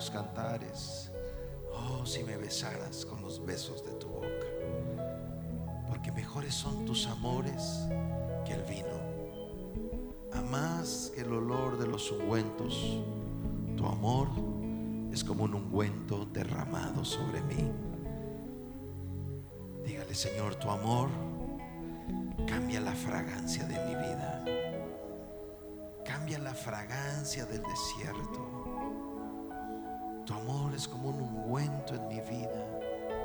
los cantares, oh si me besaras con los besos de tu boca, porque mejores son tus amores que el vino a más que el olor de los ungüentos. Tu amor es como un ungüento derramado sobre mí. Dígale, Señor, tu amor cambia la fragancia de mi vida. Cambia la fragancia del desierto. Tu amor es como un ungüento en mi vida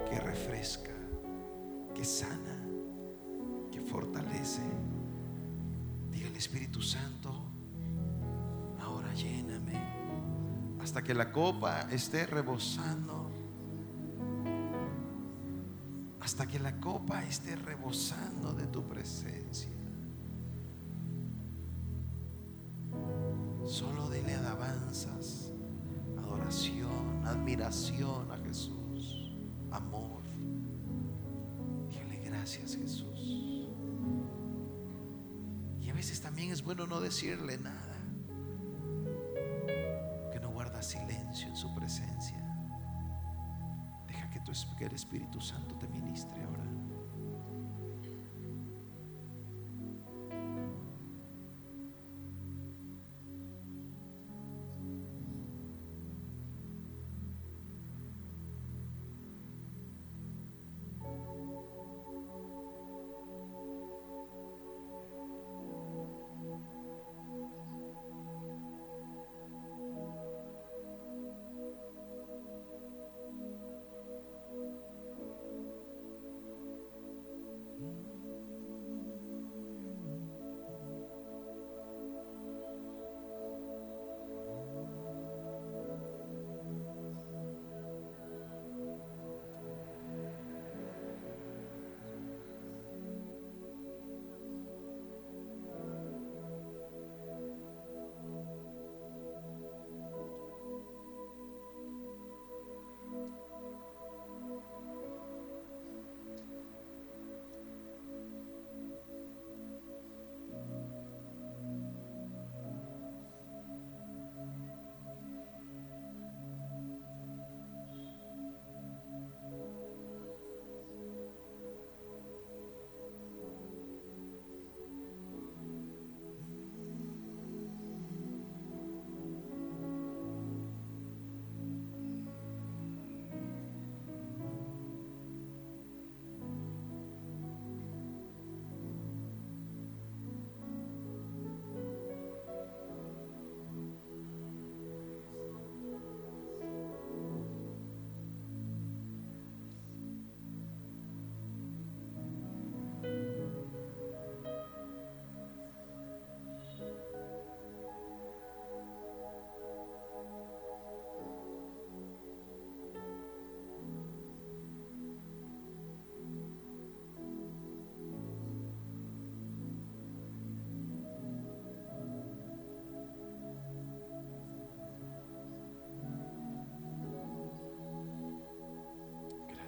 que refresca, que sana, que fortalece. Dígale, Espíritu Santo, ahora lléname hasta que la copa esté rebosando. hasta que la copa esté rebosando de tu presencia. Solo dile alabanzas, adoración, admiración a Jesús, amor. Dile gracias Jesús. Y a veces también es bueno no decirle nada, que no guarda silencio en su presencia. Deja que, tu, que el Espíritu Santo te ministre ahora.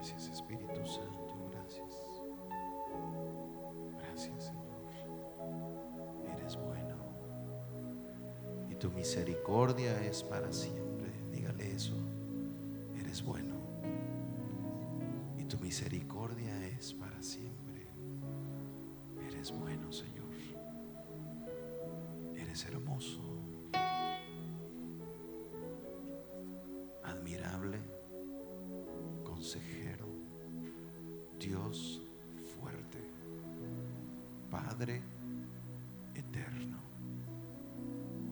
Gracias Espíritu Santo, gracias. Gracias Señor. Eres bueno. Y tu misericordia es para siempre. Dígale eso. Eres bueno. Y tu misericordia es para siempre. Eres bueno, Señor. Eres hermoso. Dios fuerte, Padre eterno,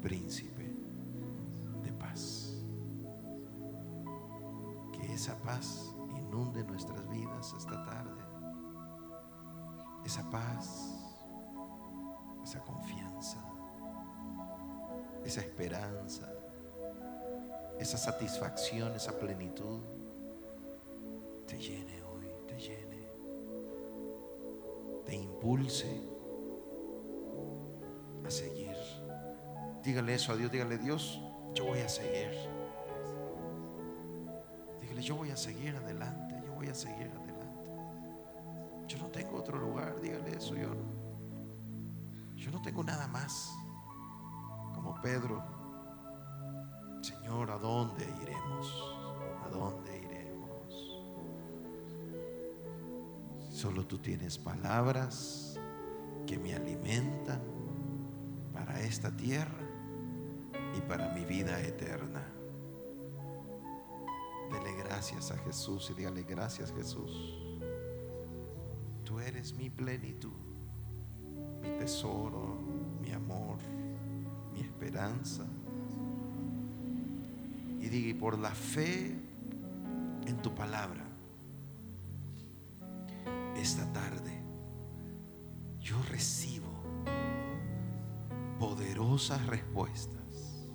príncipe de paz. Que esa paz inunde nuestras vidas esta tarde. Esa paz, esa confianza, esa esperanza, esa satisfacción, esa plenitud te llene hoy, te llene, te impulse a seguir. Dígale eso a Dios, dígale Dios, yo voy a seguir. Dígale, yo voy a seguir adelante, yo voy a seguir adelante. Yo no tengo otro lugar, dígale eso, yo no. Yo no tengo nada más. Como Pedro, Señor, ¿a dónde iremos? ¿A dónde Solo tú tienes palabras que me alimentan para esta tierra y para mi vida eterna. Dele gracias a Jesús y dígale gracias Jesús. Tú eres mi plenitud, mi tesoro, mi amor, mi esperanza. Y diga, y por la fe en tu palabra, esta tarde yo recibo poderosas respuestas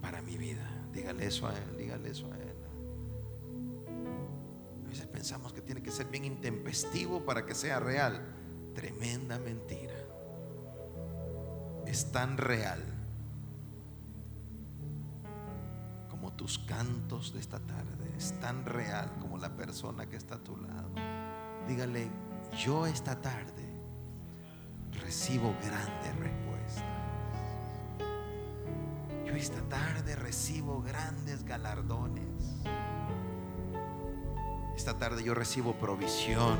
para mi vida. Dígale eso a Él, dígale eso a Él. A veces pensamos que tiene que ser bien intempestivo para que sea real. Tremenda mentira. Es tan real como tus cantos de esta tarde. Es tan real como la persona que está a tu lado. Dígale, yo esta tarde recibo grandes respuestas. Yo esta tarde recibo grandes galardones. Esta tarde yo recibo provisión.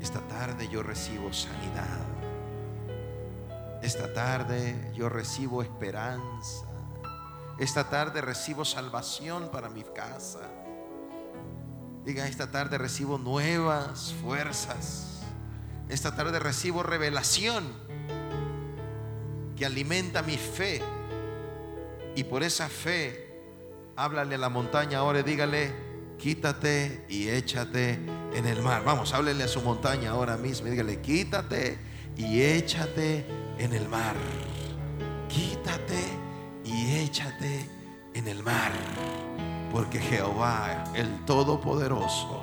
Esta tarde yo recibo sanidad. Esta tarde yo recibo esperanza. Esta tarde recibo salvación para mi casa. Diga, esta tarde recibo nuevas fuerzas. Esta tarde recibo revelación que alimenta mi fe. Y por esa fe, háblale a la montaña ahora y dígale, quítate y échate en el mar. Vamos, háblele a su montaña ahora mismo dígale, quítate y échate en el mar. Quítate y échate en el mar. Porque Jehová, el Todopoderoso,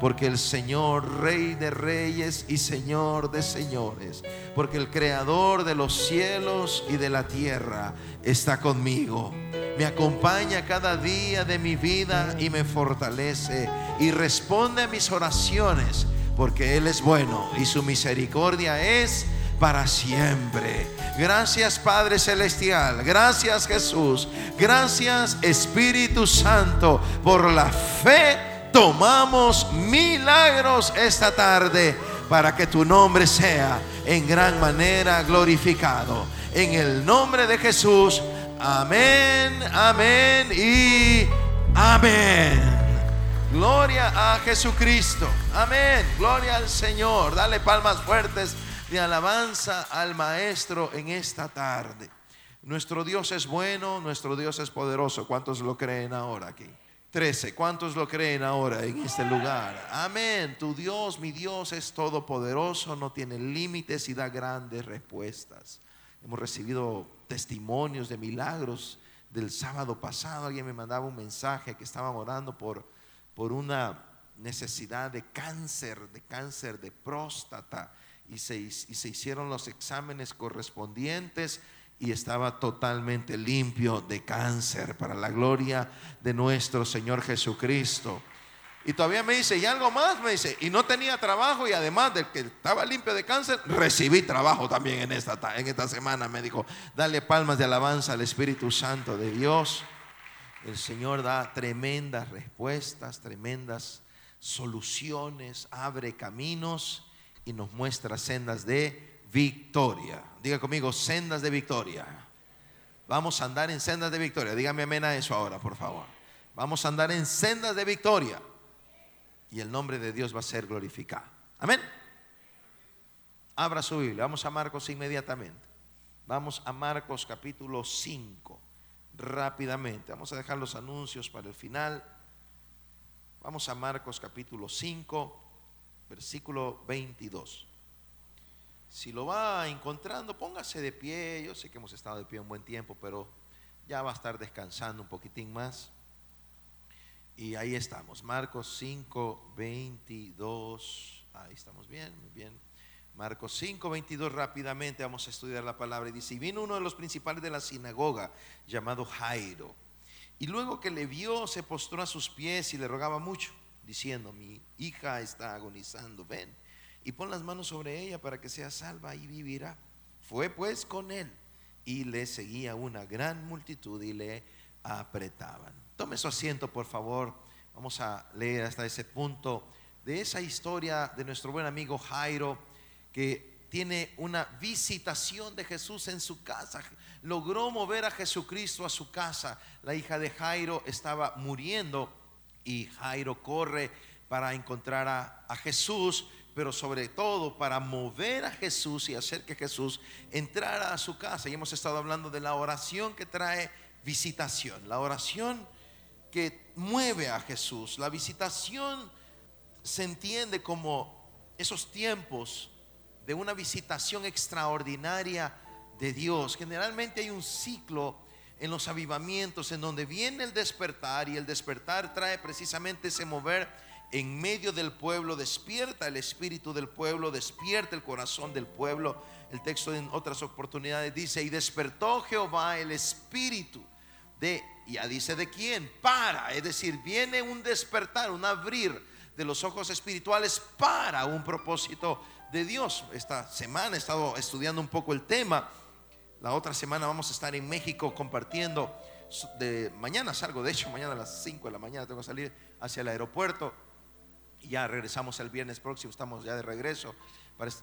porque el Señor, Rey de Reyes y Señor de Señores, porque el Creador de los cielos y de la tierra está conmigo. Me acompaña cada día de mi vida y me fortalece y responde a mis oraciones, porque Él es bueno y su misericordia es para siempre. Gracias Padre Celestial, gracias Jesús, gracias Espíritu Santo por la fe tomamos milagros esta tarde para que tu nombre sea en gran manera glorificado. En el nombre de Jesús, amén, amén y amén. Gloria a Jesucristo. Amén. Gloria al Señor. Dale palmas fuertes de alabanza al Maestro en esta tarde. Nuestro Dios es bueno, nuestro Dios es poderoso. ¿Cuántos lo creen ahora aquí? 13. ¿Cuántos lo creen ahora en este lugar? Amén. Tu Dios, mi Dios, es todopoderoso, no tiene límites y da grandes respuestas. Hemos recibido testimonios de milagros del sábado pasado. Alguien me mandaba un mensaje que estaban orando por, por una necesidad de cáncer, de cáncer de próstata. Y se, y se hicieron los exámenes correspondientes y estaba totalmente limpio de cáncer para la gloria de nuestro Señor Jesucristo. Y todavía me dice, y algo más, me dice, y no tenía trabajo y además de que estaba limpio de cáncer, recibí trabajo también en esta, en esta semana. Me dijo, dale palmas de alabanza al Espíritu Santo de Dios. El Señor da tremendas respuestas, tremendas soluciones, abre caminos y nos muestra sendas de victoria. Diga conmigo, sendas de victoria. Vamos a andar en sendas de victoria. Dígame amén a eso ahora, por favor. Vamos a andar en sendas de victoria. Y el nombre de Dios va a ser glorificado. Amén. Abra su Biblia. Vamos a Marcos inmediatamente. Vamos a Marcos capítulo 5. Rápidamente. Vamos a dejar los anuncios para el final. Vamos a Marcos capítulo 5, versículo 22. Si lo va encontrando, póngase de pie. Yo sé que hemos estado de pie un buen tiempo, pero ya va a estar descansando un poquitín más. Y ahí estamos, Marcos 5, 22. Ahí estamos bien, muy bien. Marcos 5, 22, rápidamente vamos a estudiar la palabra. Y dice, y vino uno de los principales de la sinagoga, llamado Jairo. Y luego que le vio, se postró a sus pies y le rogaba mucho, diciendo, mi hija está agonizando, ven y pon las manos sobre ella para que sea salva y vivirá. Fue pues con él y le seguía una gran multitud y le apretaban. Tome su asiento, por favor. Vamos a leer hasta ese punto de esa historia de nuestro buen amigo Jairo que tiene una visitación de Jesús en su casa. Logró mover a Jesucristo a su casa. La hija de Jairo estaba muriendo y Jairo corre para encontrar a, a Jesús pero sobre todo para mover a Jesús y hacer que Jesús entrara a su casa. Y hemos estado hablando de la oración que trae visitación, la oración que mueve a Jesús. La visitación se entiende como esos tiempos de una visitación extraordinaria de Dios. Generalmente hay un ciclo en los avivamientos, en donde viene el despertar y el despertar trae precisamente ese mover en medio del pueblo, despierta el espíritu del pueblo, despierta el corazón del pueblo. El texto en otras oportunidades dice, y despertó Jehová el espíritu de, ya dice de quién, para, es decir, viene un despertar, un abrir de los ojos espirituales para un propósito de Dios. Esta semana he estado estudiando un poco el tema. La otra semana vamos a estar en México compartiendo. De mañana salgo, de hecho, mañana a las 5 de la mañana tengo que salir hacia el aeropuerto. Y ya regresamos el viernes próximo, estamos ya de regreso.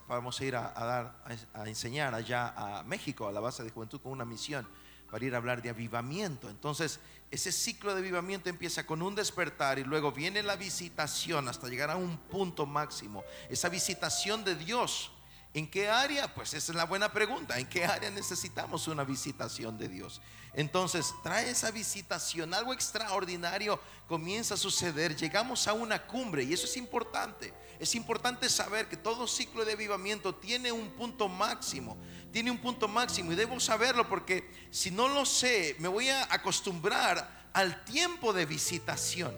Vamos a ir a, dar, a enseñar allá a México, a la base de juventud, con una misión para ir a hablar de avivamiento. Entonces, ese ciclo de avivamiento empieza con un despertar y luego viene la visitación hasta llegar a un punto máximo. Esa visitación de Dios. ¿En qué área? Pues esa es la buena pregunta. ¿En qué área necesitamos una visitación de Dios? Entonces, trae esa visitación, algo extraordinario comienza a suceder, llegamos a una cumbre y eso es importante. Es importante saber que todo ciclo de avivamiento tiene un punto máximo, tiene un punto máximo y debo saberlo porque si no lo sé, me voy a acostumbrar al tiempo de visitación.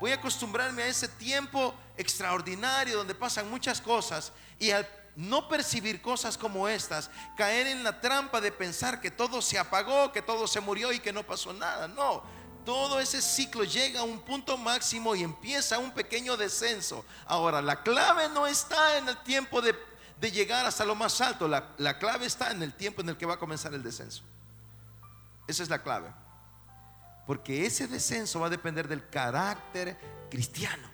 Voy a acostumbrarme a ese tiempo extraordinario donde pasan muchas cosas y al no percibir cosas como estas, caer en la trampa de pensar que todo se apagó, que todo se murió y que no pasó nada. No, todo ese ciclo llega a un punto máximo y empieza un pequeño descenso. Ahora, la clave no está en el tiempo de, llegar hasta lo más alto, la, la clave está en el tiempo en el que va a comenzar el descenso. Esa es la clave. Porque ese descenso va a depender del carácter cristiano.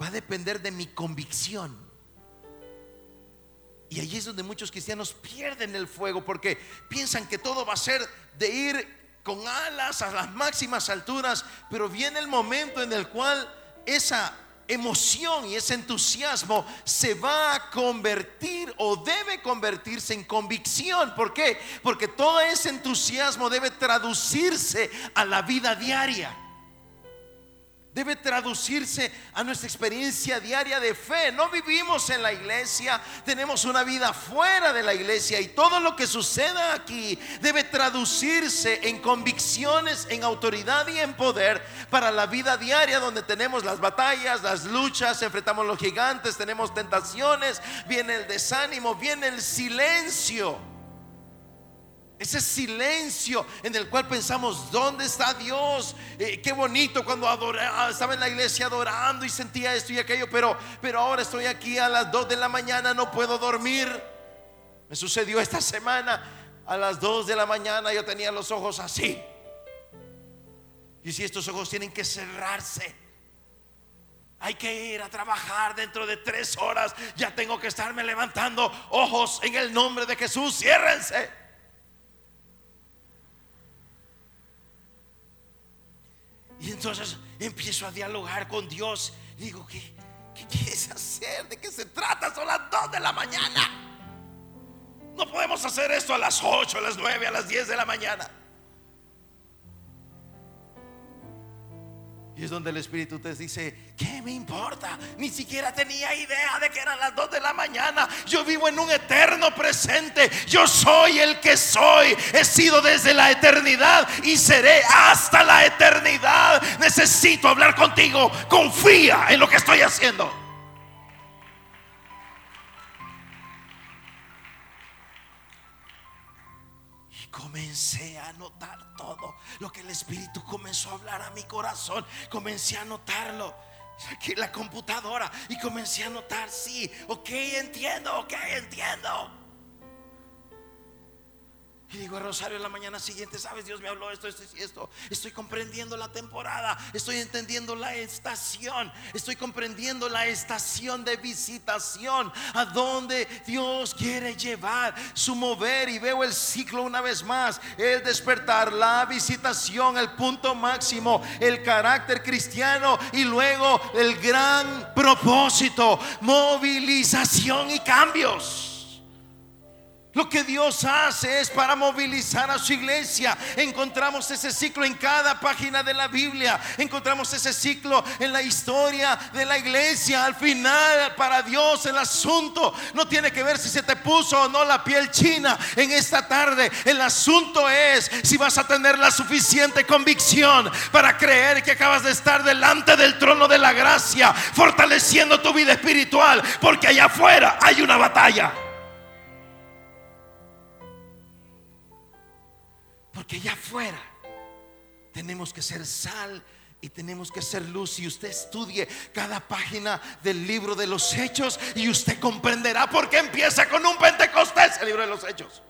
Va a depender de mi convicción. Y allí es donde muchos cristianos pierden el fuego porque piensan que todo va a ser de ir con alas a las máximas alturas, pero viene el momento en el cual esa emoción y ese entusiasmo se va a convertir o debe convertirse en convicción. ¿Por qué? Porque todo ese entusiasmo debe traducirse a la vida diaria. Debe traducirse a nuestra experiencia diaria de fe. No vivimos en la iglesia, tenemos una vida fuera de la iglesia y todo lo que suceda aquí debe traducirse en convicciones, en autoridad y en poder para la vida diaria donde tenemos las batallas, las luchas, enfrentamos los gigantes, tenemos tentaciones, viene el desánimo, viene el silencio. Ese silencio en el cual pensamos, ¿dónde está Dios? Eh, qué bonito cuando adoraba, estaba en la iglesia adorando y sentía esto y aquello, pero, pero ahora estoy aquí a las 2 de la mañana, no puedo dormir. Me sucedió esta semana, a las 2 de la mañana yo tenía los ojos así. Y si estos ojos tienen que cerrarse. Hay que ir a trabajar dentro de tres horas. Ya tengo que estarme levantando. Ojos en el nombre de Jesús, ciérrense. Y entonces empiezo a dialogar con Dios. Digo, ¿qué, ¿qué quieres hacer? ¿De qué se trata? Son las 2 de la mañana. No podemos hacer esto a las 8, a las 9, a las 10 de la mañana. Y es donde el Espíritu te dice, ¿qué me importa? Ni siquiera tenía idea de que eran las 2 de la mañana. Yo vivo en un eterno presente. Yo soy el que soy. He sido desde la eternidad y seré hasta la eternidad. Necesito hablar contigo. Confía en lo que estoy haciendo. Y comencé a notar todo lo que el Espíritu comenzó a hablar a mi corazón. Comencé a notarlo. Aquí la computadora y comencé a notar, sí, ok, entiendo, ok, entiendo. Y digo a Rosario en la mañana siguiente, sabes, Dios me habló esto, esto y esto. Estoy comprendiendo la temporada, estoy entendiendo la estación, estoy comprendiendo la estación de visitación, a donde Dios quiere llevar su mover. Y veo el ciclo una vez más, el despertar, la visitación, el punto máximo, el carácter cristiano y luego el gran propósito, movilización y cambios. Lo que Dios hace es para movilizar a su iglesia. Encontramos ese ciclo en cada página de la Biblia. Encontramos ese ciclo en la historia de la iglesia. Al final, para Dios el asunto no tiene que ver si se te puso o no la piel china en esta tarde. El asunto es si vas a tener la suficiente convicción para creer que acabas de estar delante del trono de la gracia, fortaleciendo tu vida espiritual, porque allá afuera hay una batalla. Porque allá afuera tenemos que ser sal y tenemos que ser luz. Y usted estudie cada página del libro de los hechos y usted comprenderá por qué empieza con un Pentecostés el libro de los hechos.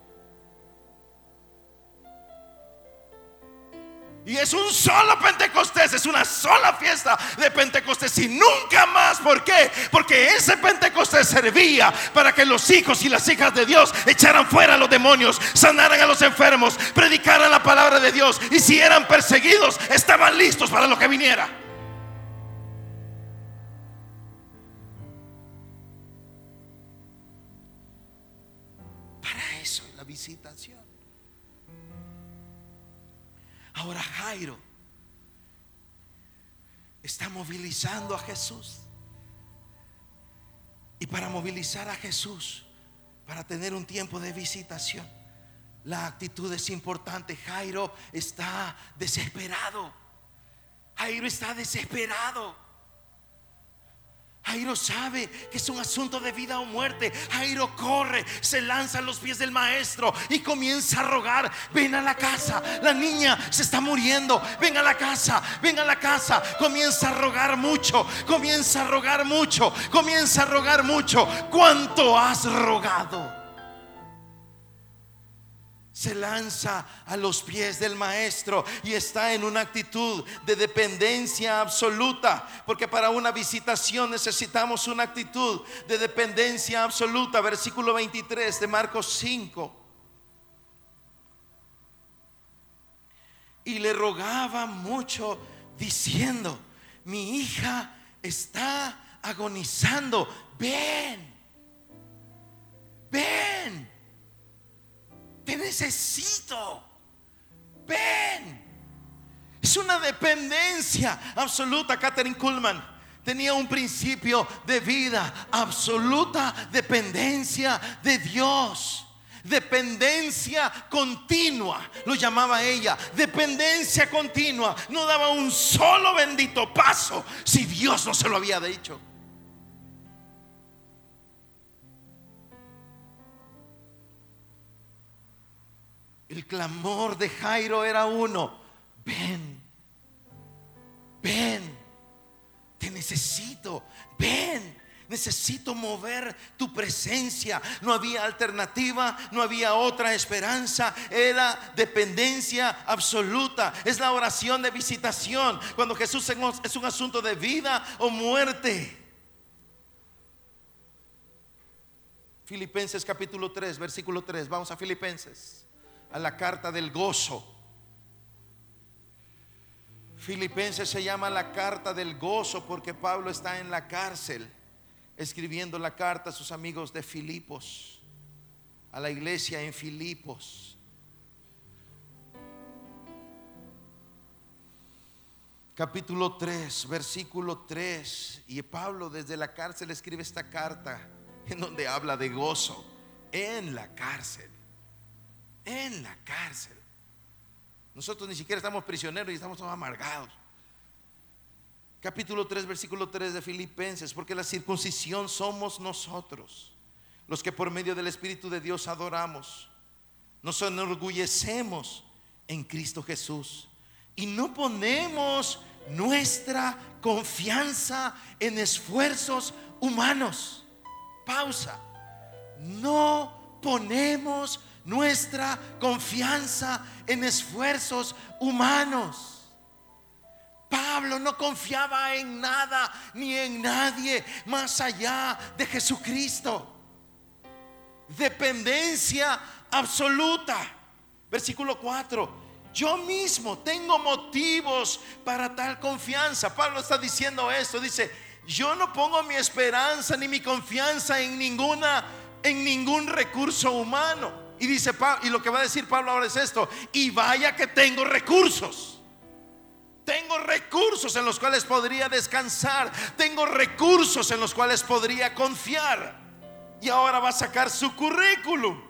Y es un solo Pentecostés, es una sola fiesta de Pentecostés y nunca más. ¿Por qué? Porque ese Pentecostés servía para que los hijos y las hijas de Dios echaran fuera a los demonios, sanaran a los enfermos, predicaran la palabra de Dios y si eran perseguidos, estaban listos para lo que viniera. Para eso la visitación. Ahora Jairo está movilizando a Jesús. Y para movilizar a Jesús, para tener un tiempo de visitación, la actitud es importante. Jairo está desesperado. Jairo está desesperado. Jairo sabe que es un asunto de vida o muerte. Jairo corre, se lanza a los pies del maestro y comienza a rogar, ven a la casa, la niña se está muriendo, ven a la casa, ven a la casa. Comienza a rogar mucho, comienza a rogar mucho, comienza a rogar mucho. ¿Cuánto has rogado? Se lanza a los pies del maestro y está en una actitud de dependencia absoluta, porque para una visitación necesitamos una actitud de dependencia absoluta. Versículo 23 de Marcos 5. Y le rogaba mucho diciendo, mi hija está agonizando, ven, ven te necesito. Ven. Es una dependencia absoluta. Catherine Kuhlman tenía un principio de vida, absoluta dependencia de Dios. Dependencia continua, lo llamaba ella. Dependencia continua. No daba un solo bendito paso si Dios no se lo había dicho. El clamor de Jairo era uno, ven, ven, te necesito, ven. Necesito mover tu presencia. No había alternativa, no había otra esperanza. Era dependencia absoluta. Es la oración de visitación. Cuando Jesús es un asunto de vida o muerte. Filipenses capítulo 3, versículo 3. Vamos a Filipenses a la carta del gozo. Filipenses se llama la carta del gozo porque Pablo está en la cárcel escribiendo la carta a sus amigos de Filipos, a la iglesia en Filipos. Capítulo 3, versículo 3. Y Pablo desde la cárcel escribe esta carta en donde habla de gozo en la cárcel en la cárcel. Nosotros ni siquiera estamos prisioneros y estamos todos amargados. Capítulo 3, versículo 3 de Filipenses, porque la circuncisión somos nosotros, los que por medio del Espíritu de Dios adoramos. Nos enorgullecemos en Cristo Jesús y no ponemos nuestra confianza en esfuerzos humanos. Pausa. No ponemos nuestra confianza en esfuerzos humanos. Pablo no confiaba en nada ni en nadie más allá de Jesucristo. Dependencia absoluta. Versículo 4. Yo mismo tengo motivos para tal confianza. Pablo está diciendo esto. Dice, yo no pongo mi esperanza ni mi confianza en ninguna en ningún recurso humano. Y dice y lo que va a decir Pablo ahora es esto, y vaya que tengo recursos. Tengo recursos en los cuales podría descansar. Tengo recursos en los cuales podría confiar. Y ahora va a sacar su currículum.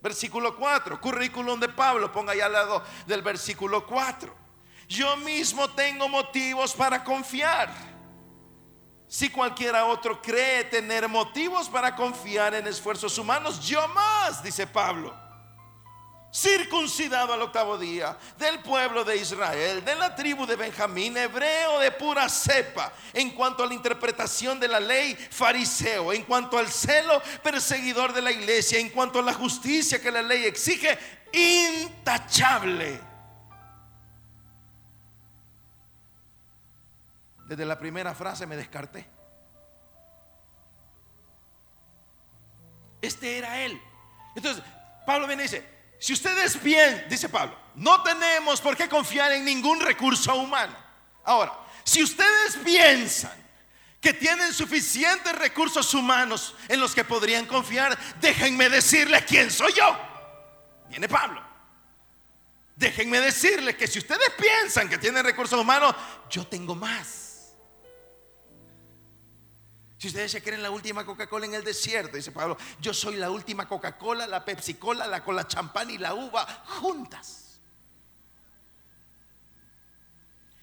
Versículo 4, currículum de Pablo, ponga ahí al lado del versículo 4. Yo mismo tengo motivos para confiar. Si cualquiera otro cree tener motivos para confiar en esfuerzos humanos, yo más, dice Pablo circuncidado al octavo día, del pueblo de Israel, de la tribu de Benjamín, hebreo de pura cepa, en cuanto a la interpretación de la ley, fariseo, en cuanto al celo, perseguidor de la iglesia, en cuanto a la justicia que la ley exige, intachable. Desde la primera frase me descarté. Este era él. Entonces, Pablo viene y dice, si ustedes bien, dice Pablo, no tenemos por qué confiar en ningún recurso humano. Ahora, si ustedes piensan que tienen suficientes recursos humanos en los que podrían confiar, déjenme decirles quién soy yo. Viene Pablo. Déjenme decirles que si ustedes piensan que tienen recursos humanos, yo tengo más. Si ustedes se creen la última Coca-Cola en el desierto, dice Pablo, yo soy la última Coca-Cola, la Pepsi-Cola, la cola champán y la uva juntas.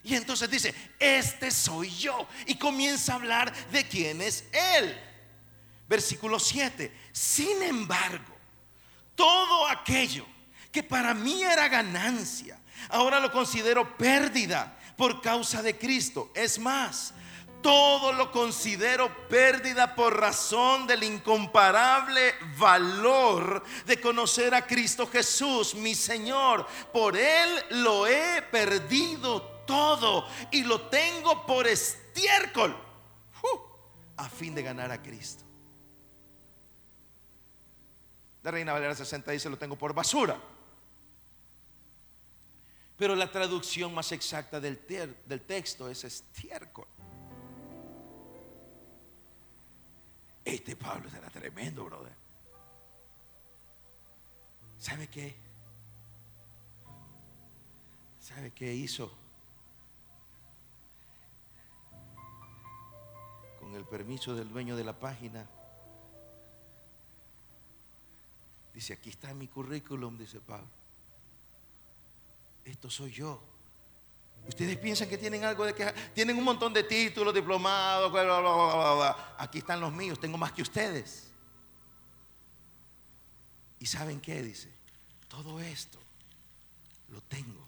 Y entonces dice, este soy yo. Y comienza a hablar de quién es Él. Versículo 7. Sin embargo, todo aquello que para mí era ganancia, ahora lo considero pérdida por causa de Cristo. Es más, todo lo considero pérdida por razón del incomparable valor de conocer a Cristo Jesús, mi Señor. Por Él lo he perdido todo y lo tengo por estiércol ¡Fu! a fin de ganar a Cristo. La Reina Valera 60 dice lo tengo por basura. Pero la traducción más exacta del, del texto es estiércol. Este Pablo será tremendo, brother. ¿Sabe qué? ¿Sabe qué hizo? Con el permiso del dueño de la página. Dice, aquí está mi currículum, dice Pablo. Esto soy yo. Ustedes piensan que tienen algo de que tienen un montón de títulos, diplomados, bla, bla, bla. Aquí están los míos, tengo más que ustedes. ¿Y saben qué? Dice, todo esto lo tengo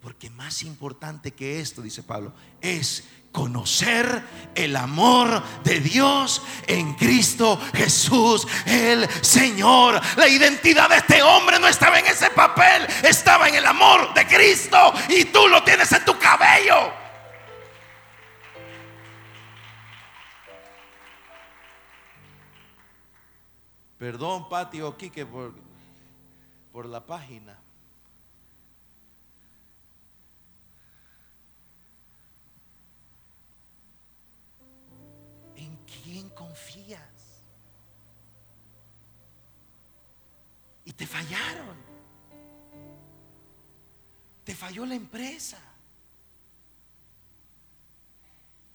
Porque más importante que esto, dice Pablo, es conocer el amor de Dios en Cristo Jesús, el Señor. La identidad de este hombre no estaba en ese papel, estaba en el amor de Cristo y tú lo tienes en tu cabello. Perdón, Patio Quique, por, por la página. Quién confías? Y te fallaron. Te falló la empresa.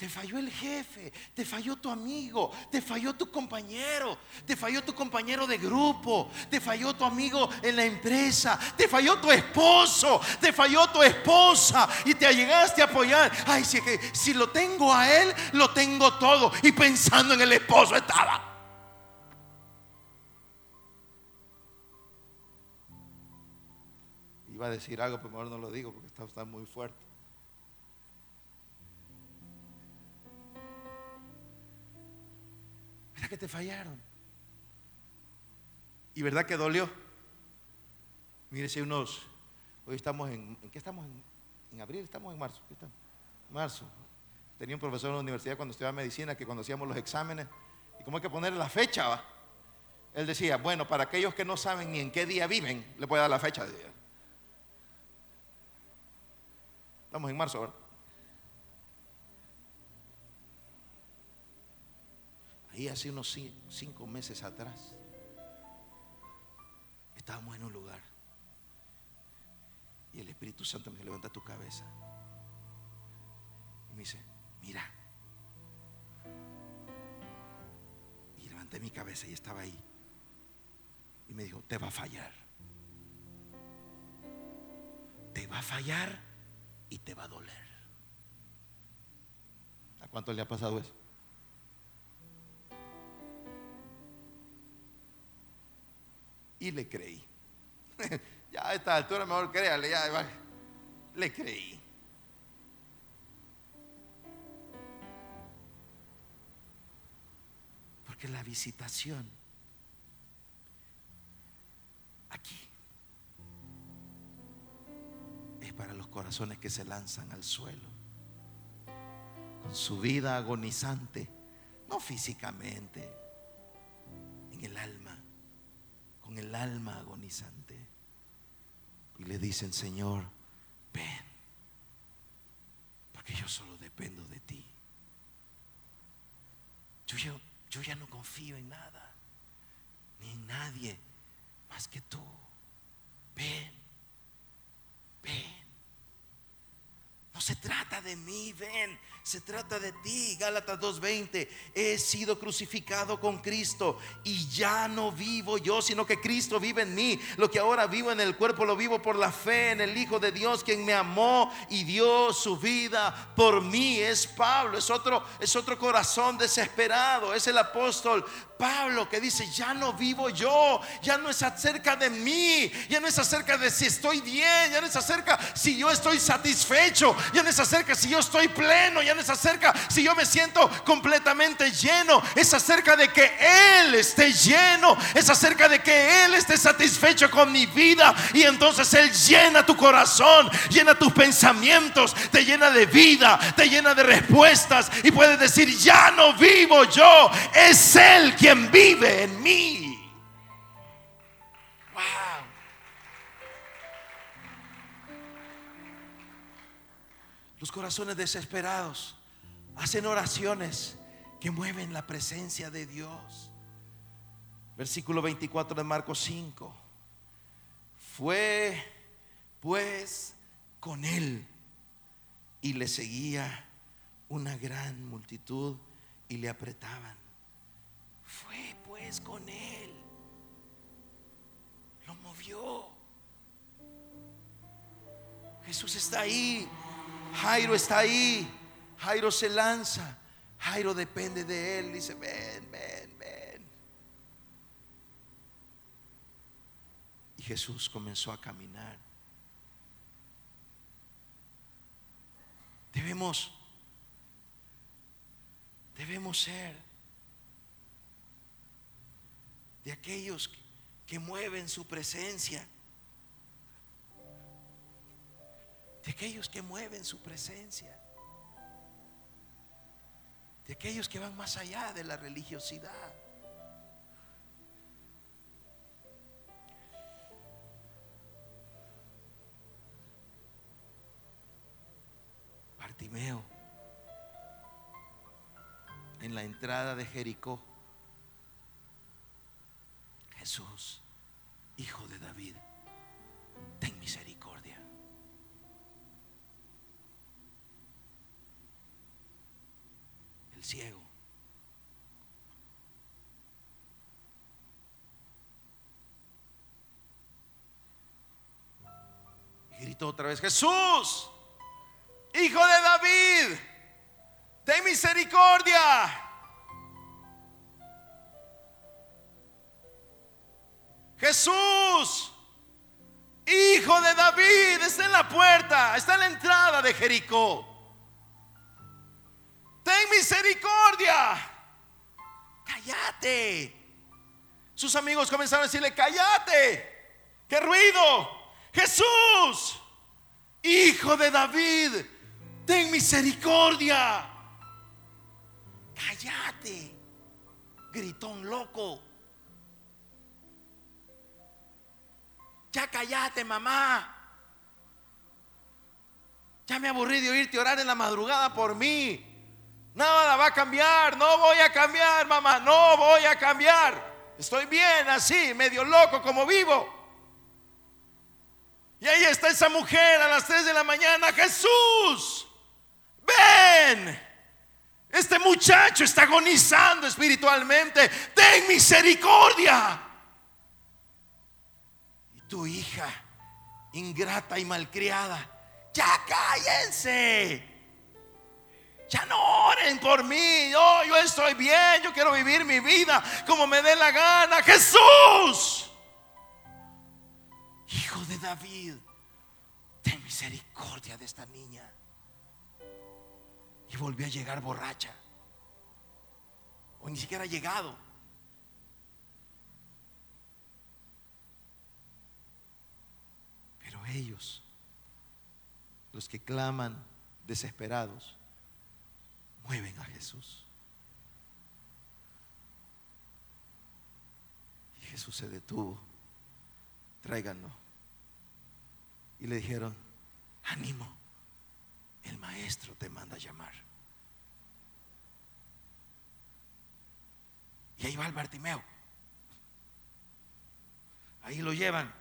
Te falló el jefe, te falló tu amigo, te falló tu compañero, te falló tu compañero de grupo, te falló tu amigo en la empresa, te falló tu esposo, te falló tu esposa y te llegaste a apoyar. Ay, si, si lo tengo a él, lo tengo todo. Y pensando en el esposo estaba. Iba a decir algo, pero mejor no lo digo porque está muy fuerte. ¿Verdad que te fallaron? ¿Y verdad que dolió? Mire, si unos, hoy estamos en, ¿en qué estamos? En, en abril, estamos en marzo. ¿Qué estamos? Marzo. Tenía un profesor en la universidad cuando estudiaba medicina que cuando hacíamos los exámenes, y cómo hay que poner la fecha, va. Él decía, bueno, para aquellos que no saben ni en qué día viven, le voy a dar la fecha. Decía. Estamos en marzo, ¿verdad? Aquí hace unos ci- cinco meses atrás estábamos en un lugar y el Espíritu Santo me levanta tu cabeza. Y me dice, mira. Y levanté mi cabeza y estaba ahí. Y me dijo, te va a fallar. Te va a fallar y te va a doler. ¿A cuánto le ha pasado eso? Y le creí. ya a esta altura mejor créale, ya le creí. Porque la visitación aquí es para los corazones que se lanzan al suelo con su vida agonizante, no físicamente, en el alma, con el alma agonizante. Y le dicen, Señor, ven, porque yo solo dependo de ti. Yo ya, yo ya no confío en nada, ni en nadie más que tú. Ven, ven. No se trata de mí, ven, se trata de ti. Gálatas 2:20, he sido crucificado con Cristo y ya no vivo yo, sino que Cristo vive en mí. Lo que ahora vivo en el cuerpo lo vivo por la fe en el Hijo de Dios, quien me amó y dio su vida por mí. Es Pablo, es otro es otro corazón desesperado, es el apóstol Pablo que dice, ya no vivo yo, ya no es acerca de mí, ya no es acerca de si estoy bien, ya no es acerca si yo estoy satisfecho, ya no es acerca si yo estoy pleno, ya no es acerca si yo me siento completamente lleno, es acerca de que Él esté lleno, es acerca de que Él esté satisfecho con mi vida. Y entonces Él llena tu corazón, llena tus pensamientos, te llena de vida, te llena de respuestas y puedes decir, ya no vivo yo, es Él quien vive en mí. Los corazones desesperados hacen oraciones que mueven la presencia de Dios. Versículo 24 de Marcos 5. Fue pues con él y le seguía una gran multitud y le apretaban. Fue pues con él. Lo movió. Jesús está ahí. Jairo está ahí. Jairo se lanza. Jairo depende de él. Dice, ven, ven, ven. Y Jesús comenzó a caminar. Debemos, debemos ser de aquellos que mueven su presencia. De aquellos que mueven su presencia. De aquellos que van más allá de la religiosidad. Bartimeo, en la entrada de Jericó, Jesús, hijo de David, ten misericordia. Ciego. Y gritó otra vez, Jesús, hijo de David, ten misericordia. Jesús, hijo de David, está en la puerta, está en la entrada de Jericó. Ten misericordia. Cállate. Sus amigos comenzaron a decirle, cállate. ¿Qué ruido? Jesús, hijo de David, ten misericordia. Cállate. Gritón loco. Ya cállate, mamá. Ya me aburrí de oírte orar en la madrugada por mí. Nada va a cambiar, no voy a cambiar, mamá, no voy a cambiar. Estoy bien así, medio loco como vivo. Y ahí está esa mujer a las 3 de la mañana, Jesús, ven. Este muchacho está agonizando espiritualmente. Ten misericordia. Y tu hija, ingrata y malcriada, ya cállense. Ya no oren por mí. Yo, yo estoy bien. Yo quiero vivir mi vida como me dé la gana. Jesús, hijo de David, ten misericordia de esta niña. Y volvió a llegar borracha. O ni siquiera ha llegado. Pero ellos, los que claman desesperados, mueven a Jesús. Y Jesús se detuvo. Tráiganlo. Y le dijeron, ánimo, el maestro te manda a llamar. Y ahí va el Bartimeo. Ahí lo llevan.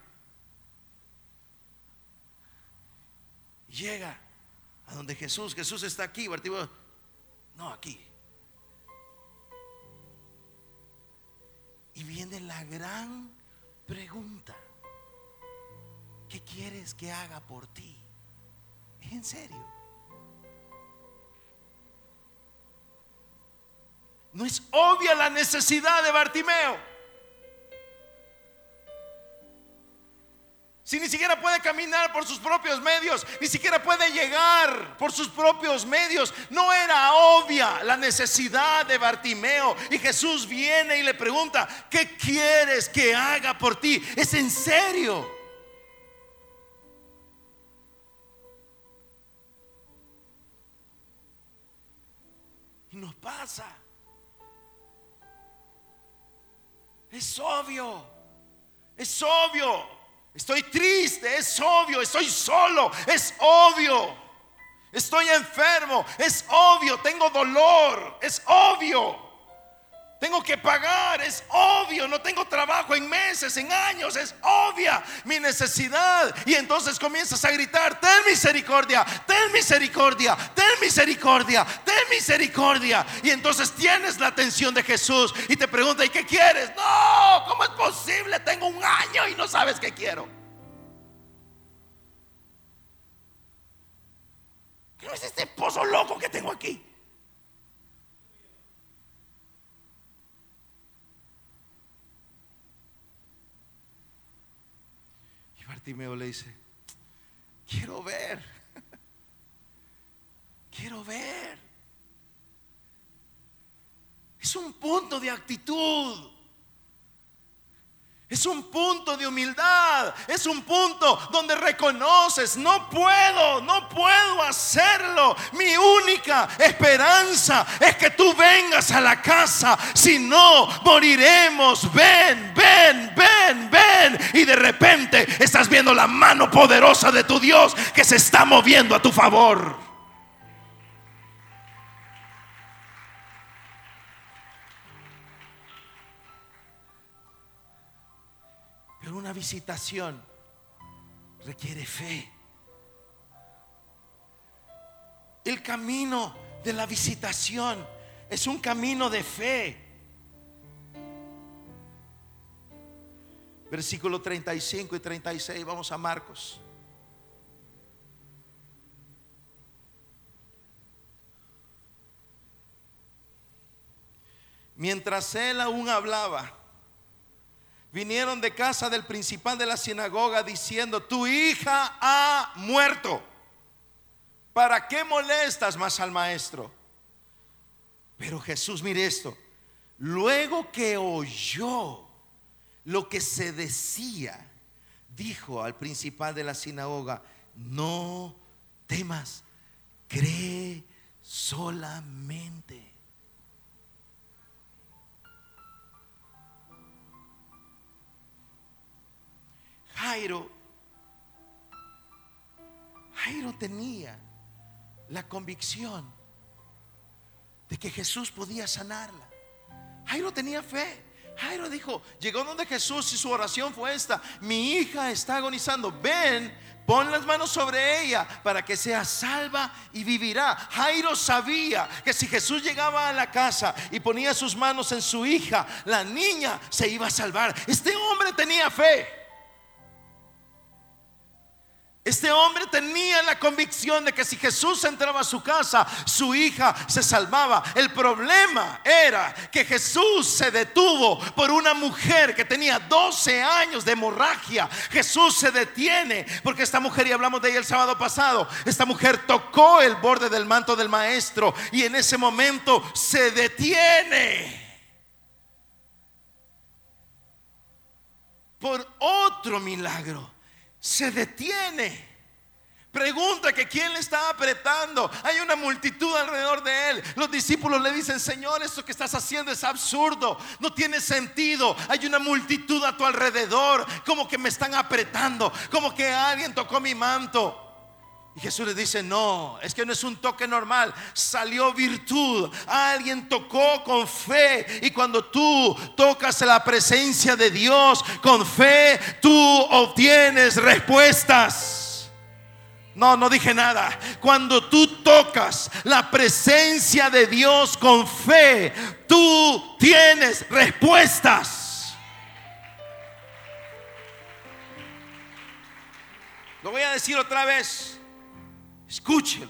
Llega a donde Jesús, Jesús está aquí, Bartimeo. Aquí. Y viene la gran pregunta. ¿Qué quieres que haga por ti? ¿Es en serio? No es obvia la necesidad de Bartimeo. Si ni siquiera puede caminar por sus propios medios, ni siquiera puede llegar por sus propios medios, no era obvia la necesidad de Bartimeo. Y Jesús viene y le pregunta, ¿qué quieres que haga por ti? ¿Es en serio? Y nos pasa. Es obvio. Es obvio. Estoy triste, es obvio. Estoy solo, es obvio. Estoy enfermo, es obvio. Tengo dolor, es obvio. Tengo que pagar, es obvio. No tengo trabajo en meses, en años, es obvia mi necesidad. Y entonces comienzas a gritar, ten misericordia, ten misericordia, ten misericordia, ten misericordia. Y entonces tienes la atención de Jesús y te pregunta, ¿y qué quieres? No, ¿cómo es posible? Tengo un año y no sabes qué quiero. ¿Qué es este pozo loco que tengo aquí? Bartimeo le dice, quiero ver, quiero ver. Es un punto de actitud. Es un punto de humildad. Es un punto donde reconoces, no puedo, no puedo hacerlo. Mi única esperanza es que tú vengas a la casa. Si no, moriremos. Ven, ven, ven, ven. Y de repente estás viendo la mano poderosa de tu Dios que se está moviendo a tu favor. Visitación requiere fe. El camino de la visitación es un camino de fe. Versículo 35 y 36, vamos a Marcos. Mientras él aún hablaba, vinieron de casa del principal de la sinagoga diciendo, tu hija ha muerto. ¿Para qué molestas más al maestro? Pero Jesús, mire esto, luego que oyó lo que se decía, dijo al principal de la sinagoga, no temas, cree solamente. Jairo, Jairo tenía la convicción de que Jesús podía sanarla. Jairo tenía fe. Jairo dijo, llegó donde Jesús y su oración fue esta, mi hija está agonizando, ven, pon las manos sobre ella para que sea salva y vivirá. Jairo sabía que si Jesús llegaba a la casa y ponía sus manos en su hija, la niña se iba a salvar. Este hombre tenía fe. Este hombre tenía la convicción de que si Jesús entraba a su casa, su hija se salvaba. El problema era que Jesús se detuvo por una mujer que tenía 12 años de hemorragia. Jesús se detiene porque esta mujer, y hablamos de ella el sábado pasado, esta mujer tocó el borde del manto del maestro y en ese momento se detiene. Por otro milagro se detiene. Pregunta que quién le está apretando. Hay una multitud alrededor de él. Los discípulos le dicen, Señor, esto que estás haciendo es absurdo. No tiene sentido. Hay una multitud a tu alrededor. Como que me están apretando. Como que alguien tocó mi manto. Y Jesús le dice, no, es que no es un toque normal, salió virtud, alguien tocó con fe y cuando tú tocas la presencia de Dios con fe, tú obtienes respuestas. No, no dije nada. Cuando tú tocas la presencia de Dios con fe, tú tienes respuestas. Lo voy a decir otra vez. Escúchelo.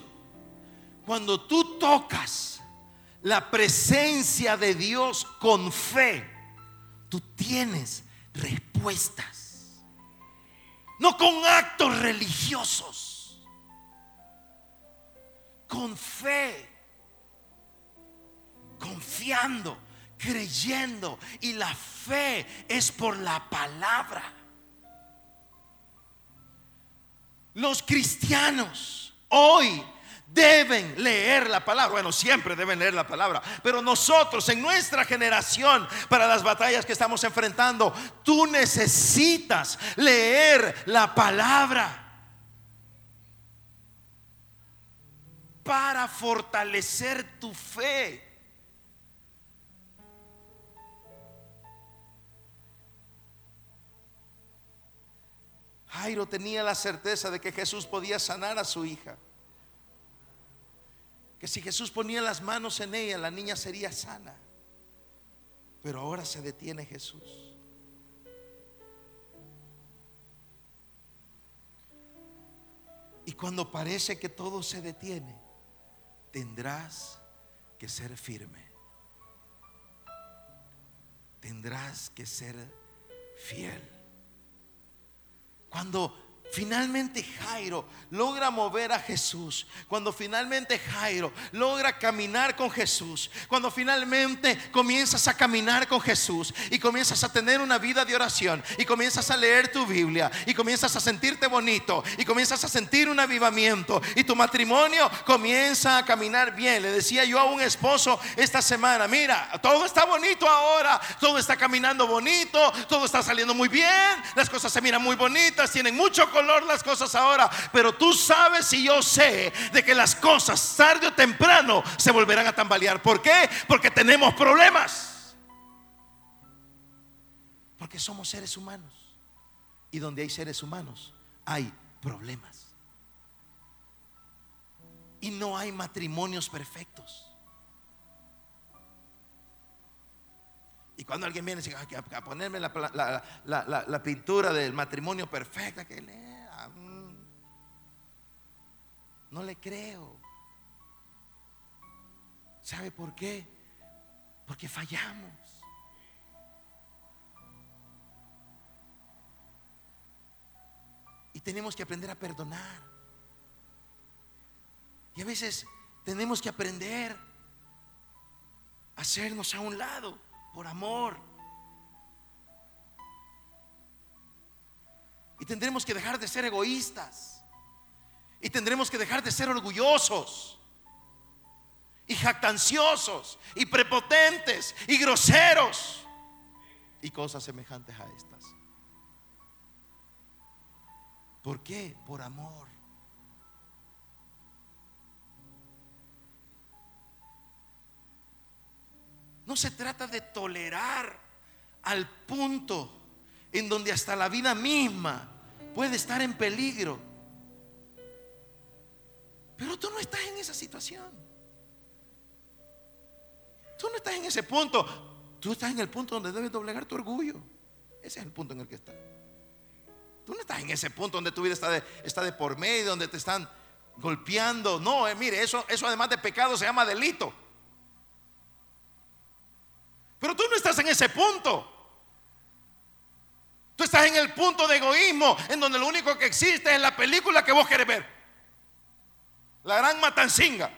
Cuando tú tocas la presencia de Dios con fe, tú tienes respuestas. No con actos religiosos. Con fe. Confiando, creyendo. Y la fe es por la palabra. Los cristianos hoy deben leer la palabra. Bueno, siempre deben leer la palabra. Pero nosotros en nuestra generación, para las batallas que estamos enfrentando, tú necesitas leer la palabra. Para fortalecer tu fe. Jairo tenía la certeza de que Jesús podía sanar a su hija. Que si Jesús ponía las manos en ella, la niña sería sana. Pero ahora se detiene Jesús. Y cuando parece que todo se detiene, tendrás que ser firme. Tendrás que ser fiel. Cuando finalmente Jairo logra mover a Jesús, cuando finalmente Jairo logra caminar con Jesús, cuando finalmente comienzas a caminar con Jesús y comienzas a tener una vida de oración y comienzas a leer tu Biblia y comienzas a sentirte bonito y comienzas a sentir un avivamiento y tu matrimonio comienza a caminar bien. Le decía yo a un esposo esta semana, mira, todo está bonito ahora, todo está caminando bonito, todo está saliendo muy bien, las cosas se miran muy bonitas, tienen mucho color las cosas ahora, pero tú sabes y yo sé de que las cosas tarde o temprano se volverán a tambalear. ¿Por qué? Porque tenemos problemas. Porque somos seres humanos. Y donde hay seres humanos hay problemas. Y no hay matrimonios perfectos. Y cuando alguien viene a, ponerme la, pintura del matrimonio perfecta, que no le creo. ¿Sabe por qué? Porque fallamos. Y tenemos que aprender a perdonar. Y a veces tenemos que aprender a hacernos a un lado por amor. Y tendremos que dejar de ser egoístas. Y tendremos que dejar de ser orgullosos. Y jactanciosos. Y prepotentes. Y groseros. Y cosas semejantes a estas. ¿Por qué? Por amor. No se trata de tolerar al punto en donde hasta la vida misma puede estar en peligro. Pero tú no estás en esa situación. Tú no estás en ese punto. Tú estás en el punto donde debes doblegar tu orgullo. Ese es el punto en el que estás. Tú no estás en ese punto donde tu vida está de, está de por medio, donde te están golpeando. No, eh, mire, eso, eso además de pecado se llama delito. Pero tú no estás en ese punto. Tú estás en el punto de egoísmo, en donde lo único que existe es la película que vos querés ver. La gran matancinga.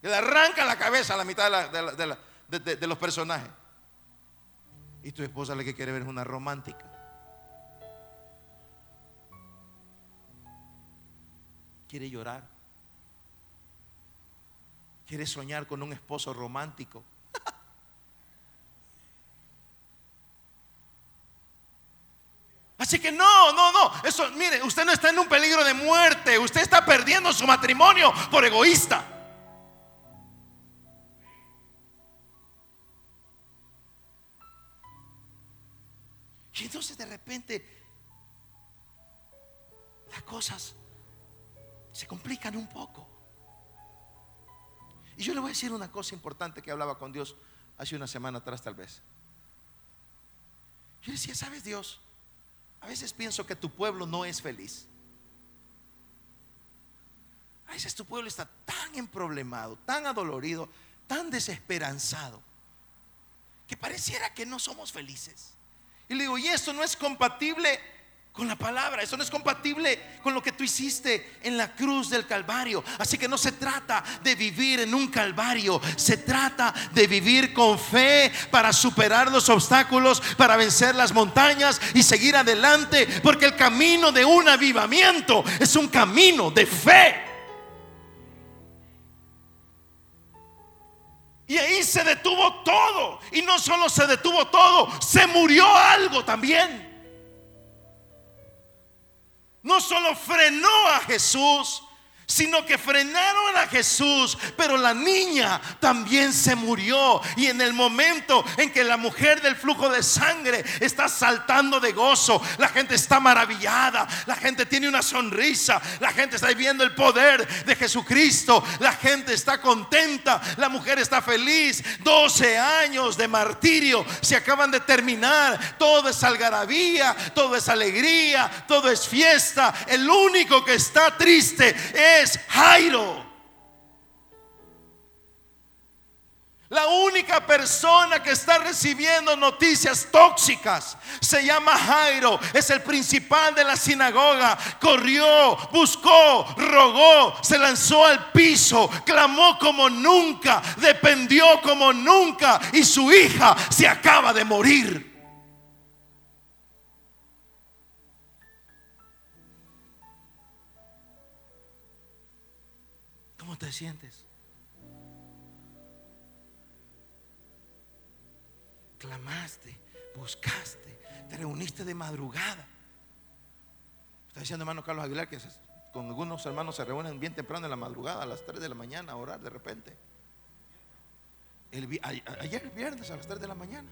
Que le arranca la cabeza a la mitad de, la- de la- la- los personajes. Y tu esposa lo que quiere ver es una romántica. Quiere llorar. Quiere soñar con un esposo romántico. Así que no, no, no. Eso, mire, usted no está en un peligro de muerte. Usted está perdiendo su matrimonio por egoísta. Y entonces de repente las cosas se complican un poco. Y yo le voy a decir una cosa importante que hablaba con Dios hace una semana atrás tal vez. Yo decía, ¿sabes Dios? A veces pienso que tu pueblo no es feliz. A veces tu pueblo está tan emproblemado, tan adolorido, tan desesperanzado, que pareciera que no somos felices. Y le digo, y esto no es compatible con la palabra, eso no es compatible con lo que tú hiciste en la cruz del Calvario. Así que no se trata de vivir en un Calvario, se trata de vivir con fe para superar los obstáculos, para vencer las montañas y seguir adelante, porque el camino de un avivamiento es un camino de fe. Y ahí se detuvo todo. Y no solo se detuvo todo, se murió algo también. No solo frenó a Jesús, sino que frenaron a Jesús, pero la niña también se murió. Y en el momento en que la mujer del flujo de sangre está saltando de gozo, la gente está maravillada, la gente tiene una sonrisa, la gente está viendo el poder de Jesucristo, la gente está contenta, la mujer está feliz. 12 años de martirio se acaban de terminar, todo es algarabía, todo es alegría, todo es fiesta. El único que está triste es Jairo. La única persona que está recibiendo noticias tóxicas se llama Jairo, es el principal de la sinagoga. Corrió, buscó, rogó, se lanzó al piso, clamó como nunca, dependió como nunca y su hija se acaba de morir. Te sientes? Clamaste, buscaste, te reuniste de madrugada. Está diciendo hermano Carlos Aguilar que con algunos hermanos se reúnen bien temprano en la madrugada, a las 3 de la mañana, a orar de repente. El ayer viernes a las 3 de la mañana.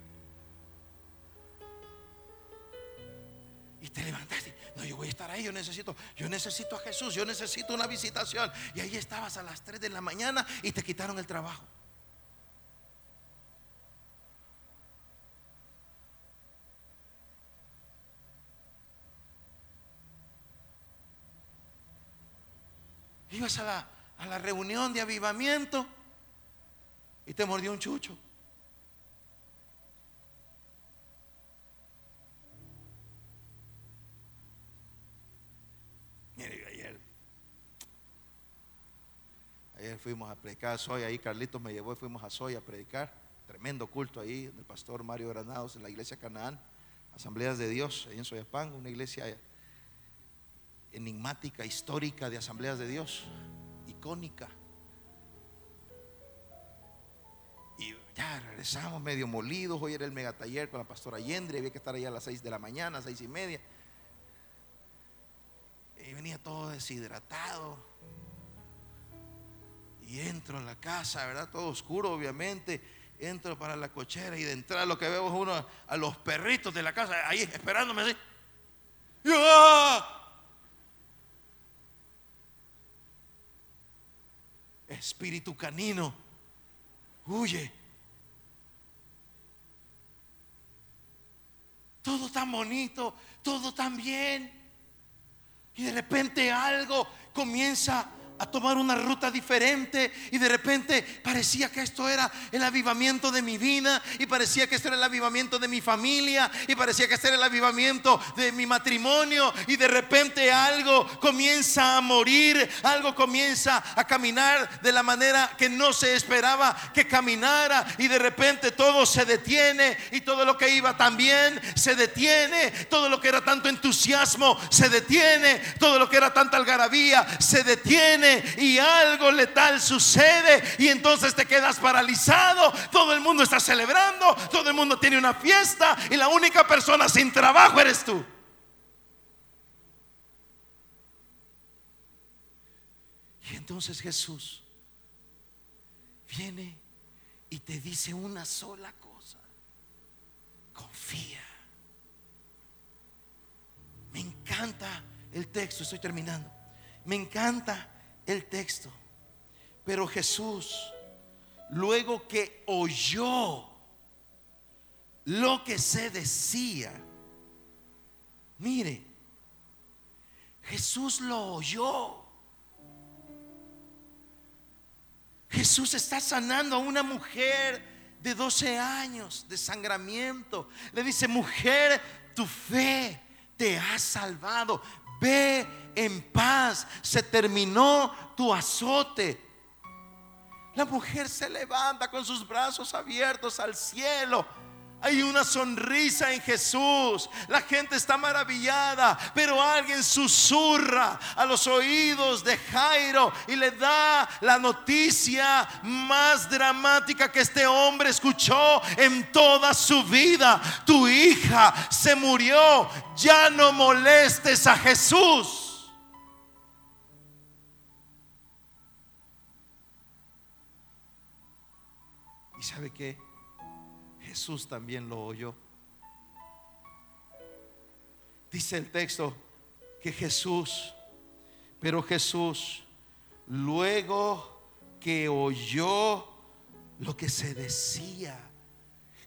Y te levantaste. No, yo voy a estar ahí, yo necesito, yo necesito a Jesús, yo necesito una visitación. Y ahí estabas a las 3 de la mañana y te quitaron el trabajo. Ibas a la, a la reunión de avivamiento y te mordió un chucho. Fuimos a predicar a Soy, ahí Carlitos me llevó y fuimos a Soy a predicar. Tremendo culto ahí del pastor Mario Granados en la iglesia Canaán, Asambleas de Dios, ahí en Soyapango, una iglesia enigmática, histórica de Asambleas de Dios, icónica. Y ya regresamos medio molidos. Hoy era el megataller con la pastora Yendre. Había que estar allá a las 6 de la mañana, seis y media. Y venía todo deshidratado. Y entro a la casa, ¿verdad? Todo oscuro, obviamente. Entro para la cochera y de entrar lo que veo es uno a los perritos de la casa ahí esperándome así. ¡Ya! Espíritu canino, huye. Todo tan bonito, todo tan bien. Y de repente algo comienza a tomar una ruta diferente y de repente parecía que esto era el avivamiento de mi vida y parecía que esto era el avivamiento de mi familia y parecía que esto era el avivamiento de mi matrimonio y de repente algo comienza a morir, algo comienza a caminar de la manera que no se esperaba que caminara y de repente todo se detiene y todo lo que iba tan bien se detiene, todo lo que era tanto entusiasmo se detiene, todo lo que era tanta algarabía se detiene y algo letal sucede y entonces te quedas paralizado, todo el mundo está celebrando, todo el mundo tiene una fiesta y la única persona sin trabajo eres tú. Y entonces Jesús viene y te dice una sola cosa, confía. Me encanta el texto, estoy terminando. Me encanta el texto. Pero Jesús, luego que oyó lo que se decía, mire, Jesús lo oyó. Jesús está sanando a una mujer de 12 años de sangramiento. Le dice, mujer, tu fe te ha salvado. Ve en paz. Se terminó tu azote. La mujer se levanta con sus brazos abiertos al cielo. Hay una sonrisa en Jesús. La gente está maravillada, pero alguien susurra a los oídos de Jairo y le da la noticia más dramática que este hombre escuchó en toda su vida. Tu hija se murió. Ya no molestes a Jesús. ¿Y sabe qué? Jesús también lo oyó. Dice el texto que Jesús, pero Jesús, luego que oyó lo que se decía,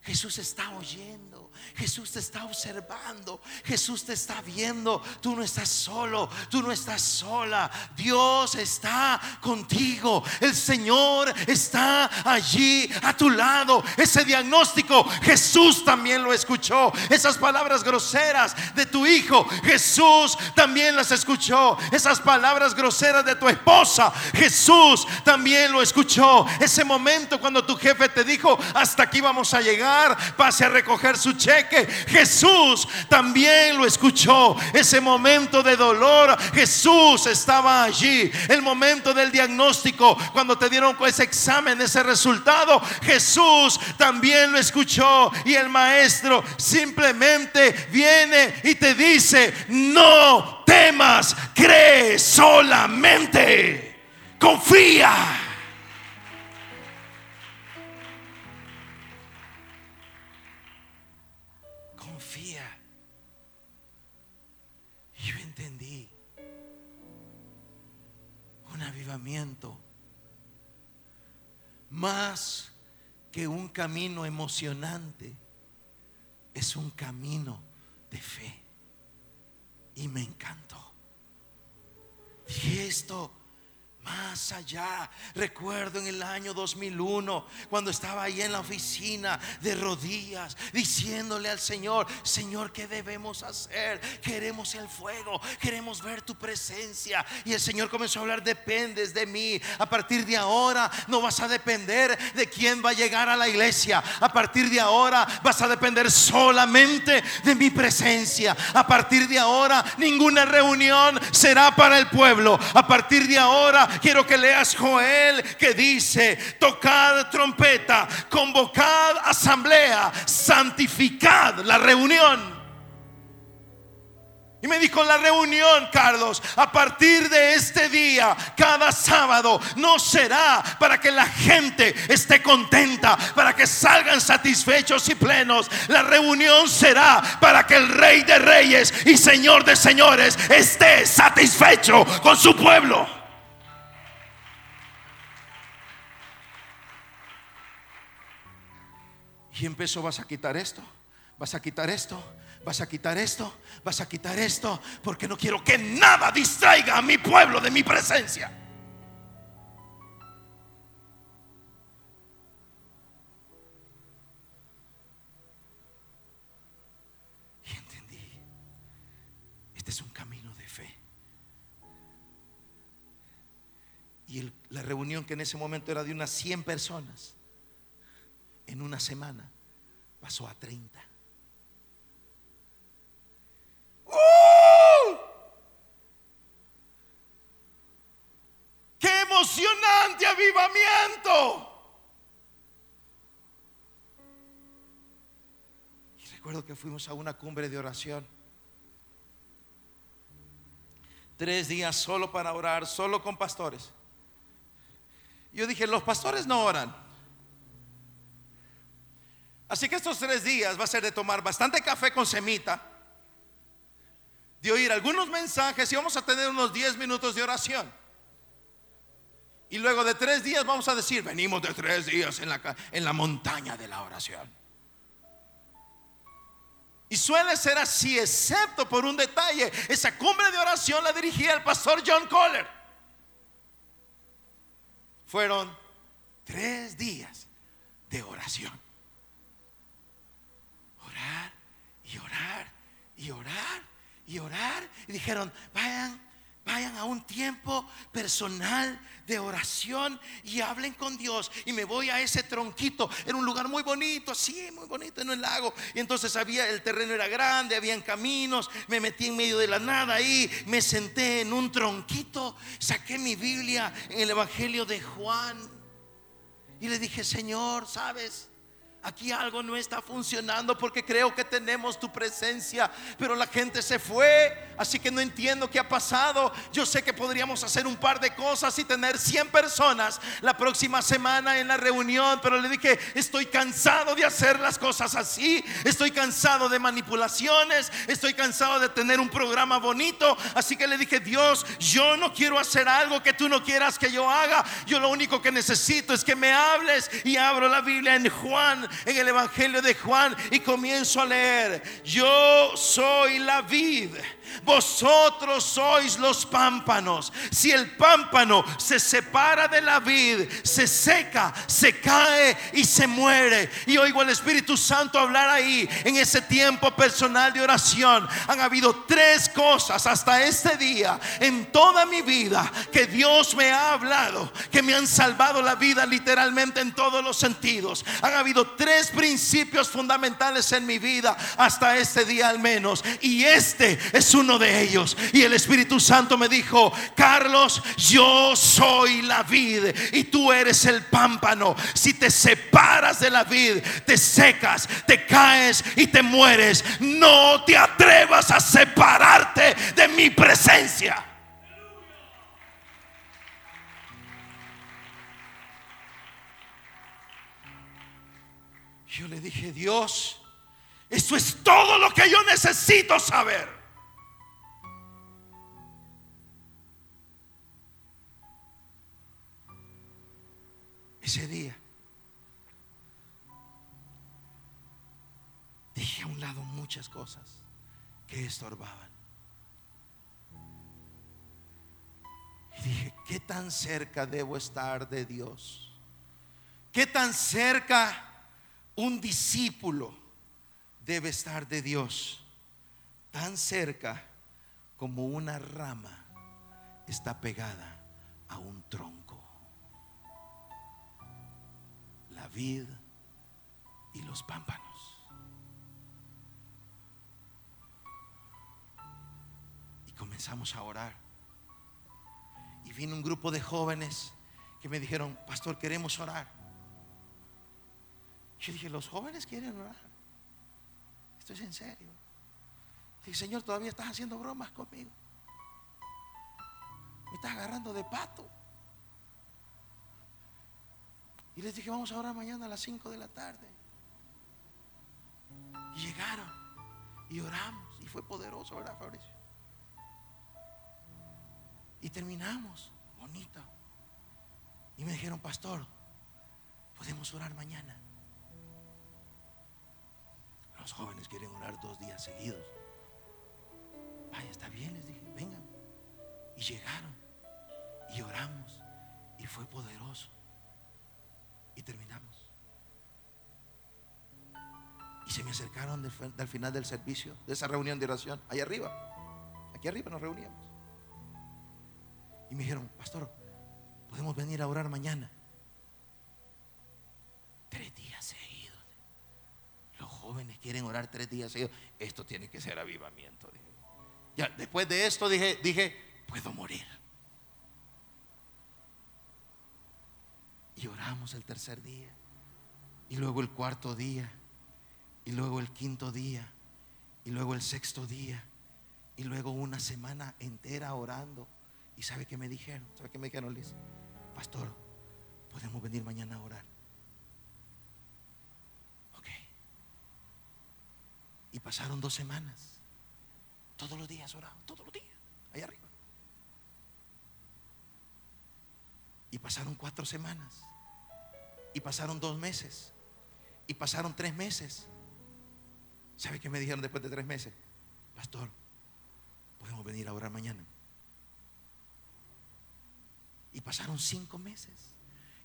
Jesús está oyendo. Jesús te está observando. Jesús te está viendo. Tú no estás solo. Tú no estás sola. Dios está contigo. El Señor está allí a tu lado. Ese diagnóstico Jesús también lo escuchó. Esas palabras groseras de tu hijo Jesús también las escuchó. Esas palabras groseras de tu esposa Jesús también lo escuchó. Ese momento cuando tu jefe te dijo hasta aquí vamos a llegar. Pase a recoger su cheque. Jesús también lo escuchó. Ese momento de dolor, Jesús estaba allí. El momento del diagnóstico, cuando te dieron ese examen, ese resultado, Jesús también lo escuchó. Y el maestro simplemente viene y te dice, no temas, cree solamente. Confía. Más que un camino emocionante, es un camino de fe. Y me encantó. Y esto más allá. Recuerdo en el año 2001, cuando estaba ahí en la oficina de rodillas, diciéndole al Señor, Señor, ¿qué debemos hacer? Queremos el fuego, queremos ver tu presencia. Y el Señor comenzó a hablar, dependes de mí. A partir de ahora no vas a depender de quién va a llegar a la iglesia. A partir de ahora vas a depender solamente de mi presencia. A partir de ahora ninguna reunión será para el pueblo. A partir de ahora quiero que leas Joel que dice, tocad trompeta, convocad asamblea, santificad la reunión. Y me dijo la reunión, Carlos, a partir de este día, cada sábado, no será para que la gente esté contenta, para que salgan satisfechos y plenos. La reunión será para que el Rey de Reyes y Señor de Señores esté satisfecho con su pueblo. Y empezó, vas a quitar esto, vas a quitar esto, vas a quitar esto, vas a quitar esto, porque no quiero que nada distraiga a mi pueblo de mi presencia. Y entendí, este es un camino de fe. Y la reunión que en ese momento era de unas 100 personas, en una semana pasó a 30. ¡Uh! ¡Qué emocionante avivamiento! Y recuerdo que fuimos a una cumbre de oración. Tres días solo para orar, solo con pastores. Yo dije, los pastores no oran. Así que estos tres días va a ser de tomar bastante café con semita, de oír algunos mensajes y vamos a tener unos 10 minutos de oración. Y luego de tres días vamos a decir, venimos de tres días en la, en la montaña de la oración. Y suele ser así, excepto por un detalle. Esa cumbre de oración la dirigía el pastor John Coller. Fueron tres días de oración. Orar y orar y orar y orar. Y dijeron, vayan, vayan a un tiempo personal de oración y hablen con Dios. Y me voy a ese tronquito. Era un lugar muy bonito, así, muy bonito en el lago. Y entonces había, el terreno era grande, habían caminos. Me metí en medio de la nada ahí. Me senté en un tronquito. Saqué mi Biblia en el Evangelio de Juan. Y le dije, Señor, ¿sabes? Aquí algo no está funcionando porque creo que tenemos tu presencia, pero la gente se fue, así que no entiendo qué ha pasado. Yo sé que podríamos hacer un par de cosas y tener 100 personas la próxima semana en la reunión, pero le dije, estoy cansado de hacer las cosas así, estoy cansado de manipulaciones, estoy cansado de tener un programa bonito, así que le dije, Dios, yo no quiero hacer algo que tú no quieras que yo haga, yo lo único que necesito es que me hables y abro la Biblia en Juan, en el Evangelio de Juan y comienzo a leer, yo soy la vid. Vosotros sois los pámpanos. Si el pámpano se separa de la vid, se seca, se cae y se muere. Y oigo al Espíritu Santo hablar ahí en ese tiempo personal de oración. Han habido tres cosas hasta este día en toda mi vida que Dios me ha hablado, que me han salvado la vida literalmente en todos los sentidos. Han habido tres principios fundamentales en mi vida hasta este día al menos. Y este es uno de ellos. Y el Espíritu Santo me dijo, Carlos, yo soy la vid y tú eres el pámpano. Si te separas de la vid, te secas, te caes y te mueres. No te atrevas a separarte de mi presencia. Yo le dije, Dios, eso es todo lo que yo necesito saber. Ese día dejé a un lado muchas cosas que estorbaban. Y dije, ¿qué tan cerca debo estar de Dios? ¿Qué tan cerca un discípulo debe estar de Dios? Tan cerca como una rama está pegada a un tronco. Y los pámpanos. Y comenzamos a orar. Y vino un grupo de jóvenes que me dijeron, pastor, queremos orar. Yo dije, los jóvenes quieren orar. Esto es en serio. Y Señor, todavía estás haciendo bromas conmigo. Me estás agarrando de pato. Y les dije, vamos a orar mañana a las 5 de la tarde. Y llegaron y oramos. Y fue poderoso, ¿verdad, Fabricio? Y terminamos, bonito. Y me dijeron, pastor, podemos orar mañana. Los jóvenes quieren orar dos días seguidos. Vaya, está bien, les dije, vengan. Y llegaron y oramos. Y fue poderoso. Y terminamos. Y se me acercaron del, final del servicio, de esa reunión de oración, allá arriba. Aquí arriba nos reuníamos. Y me dijeron, pastor, podemos venir a orar mañana. Tres días seguidos. Los jóvenes quieren orar tres días seguidos. Esto tiene que ser avivamiento. Ya, después de esto dije, dije, puedo morir. Y oramos el tercer día. Y luego el cuarto día. Y luego el quinto día. Y luego el sexto día. Y luego una semana entera orando. ¿Y sabe qué me dijeron? ¿Sabe qué me dijeron, Liz? Pastor, podemos venir mañana a orar. Ok. Y pasaron dos semanas. Todos los días oraba, todos los días, allá arriba. Y pasaron cuatro semanas. Y pasaron dos meses. Y pasaron tres meses. ¿Sabe qué me dijeron después de tres meses? Pastor, podemos venir a orar mañana. Y pasaron cinco meses.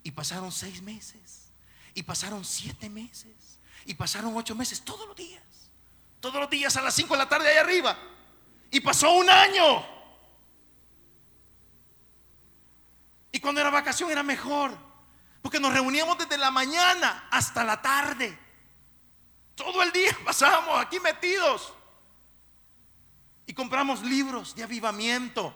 Y pasaron seis meses. Y pasaron siete meses. Y pasaron ocho meses todos los días. Todos los días a las cinco de la tarde allá arriba. Y pasó un año. Y cuando era vacación era mejor. Porque nos reuníamos desde la mañana hasta la tarde. Todo el día pasábamos aquí metidos. Y compramos libros de avivamiento.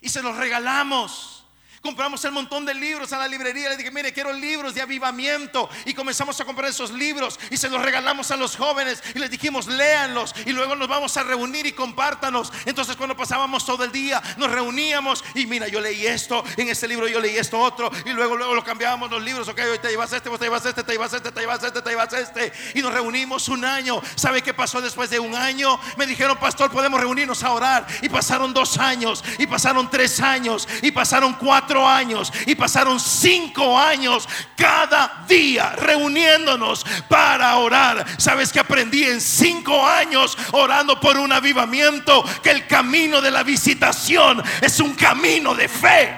Y se los regalamos. Compramos el montón de libros a la librería. Le dije, mire, quiero libros de avivamiento. Y comenzamos a comprar esos libros y se los regalamos a los jóvenes. Y les dijimos, léanlos. Y luego nos vamos a reunir y compártanos. Entonces, cuando pasábamos todo el día, nos reuníamos. Y mira, yo leí esto. En este libro yo leí esto otro. Y luego, luego lo cambiábamos los libros. Ok, hoy te llevas este, vos te llevas este, te llevas este, te llevas este, te llevas este. Y nos reunimos un año. ¿Sabe qué pasó después de un año? Me dijeron, pastor, podemos reunirnos a orar. Y pasaron dos años. Y pasaron tres años. Y pasaron cuatro años y pasaron cinco años cada día reuniéndonos para orar. ¿Sabes que aprendí en cinco años orando por un avivamiento? Que el camino de la visitación es un camino de fe.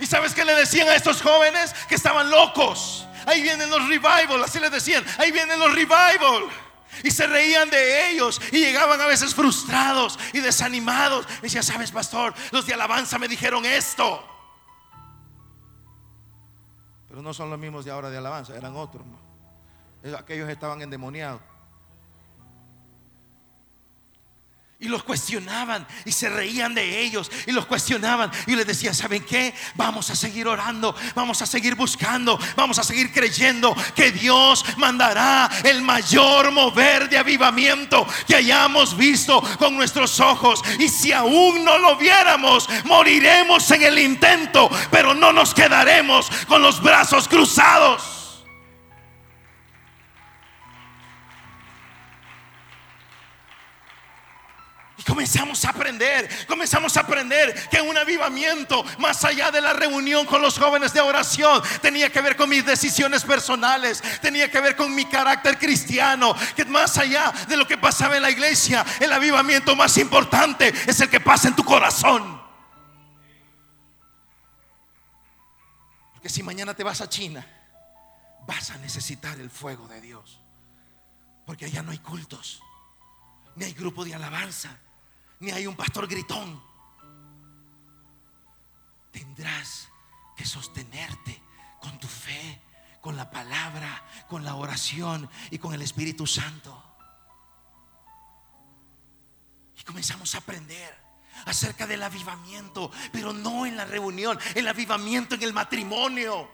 ¿Y sabes qué le decían a estos jóvenes? Que estaban locos. Ahí vienen los revival, así les decían. Ahí vienen los revival. Y se reían de ellos y llegaban a veces frustrados y desanimados. Y decía, sabes, pastor, los de alabanza me dijeron esto. Pero no son los mismos de ahora de alabanza, eran otros. Aquellos estaban endemoniados. Y los cuestionaban y se reían de ellos y los cuestionaban y les decía, ¿saben qué? Vamos a seguir orando, vamos a seguir buscando, vamos a seguir creyendo que Dios mandará el mayor mover de avivamiento que hayamos visto con nuestros ojos. Y si aún no lo viéramos, moriremos en el intento, pero no nos quedaremos con los brazos cruzados. Comenzamos a aprender, comenzamos a aprender que un avivamiento, más allá de la reunión con los jóvenes de oración, tenía que ver con mis decisiones personales, tenía que ver con mi carácter cristiano, que más allá de lo que pasaba en la iglesia, el avivamiento más importante es el que pasa en tu corazón. Porque si mañana te vas a China, vas a necesitar el fuego de Dios. Porque allá no hay cultos, ni hay grupo de alabanza, ni hay un pastor gritón. Tendrás que sostenerte con tu fe, con la palabra, con la oración y con el Espíritu Santo. Y comenzamos a aprender acerca del avivamiento, pero no en la reunión, el avivamiento en el matrimonio.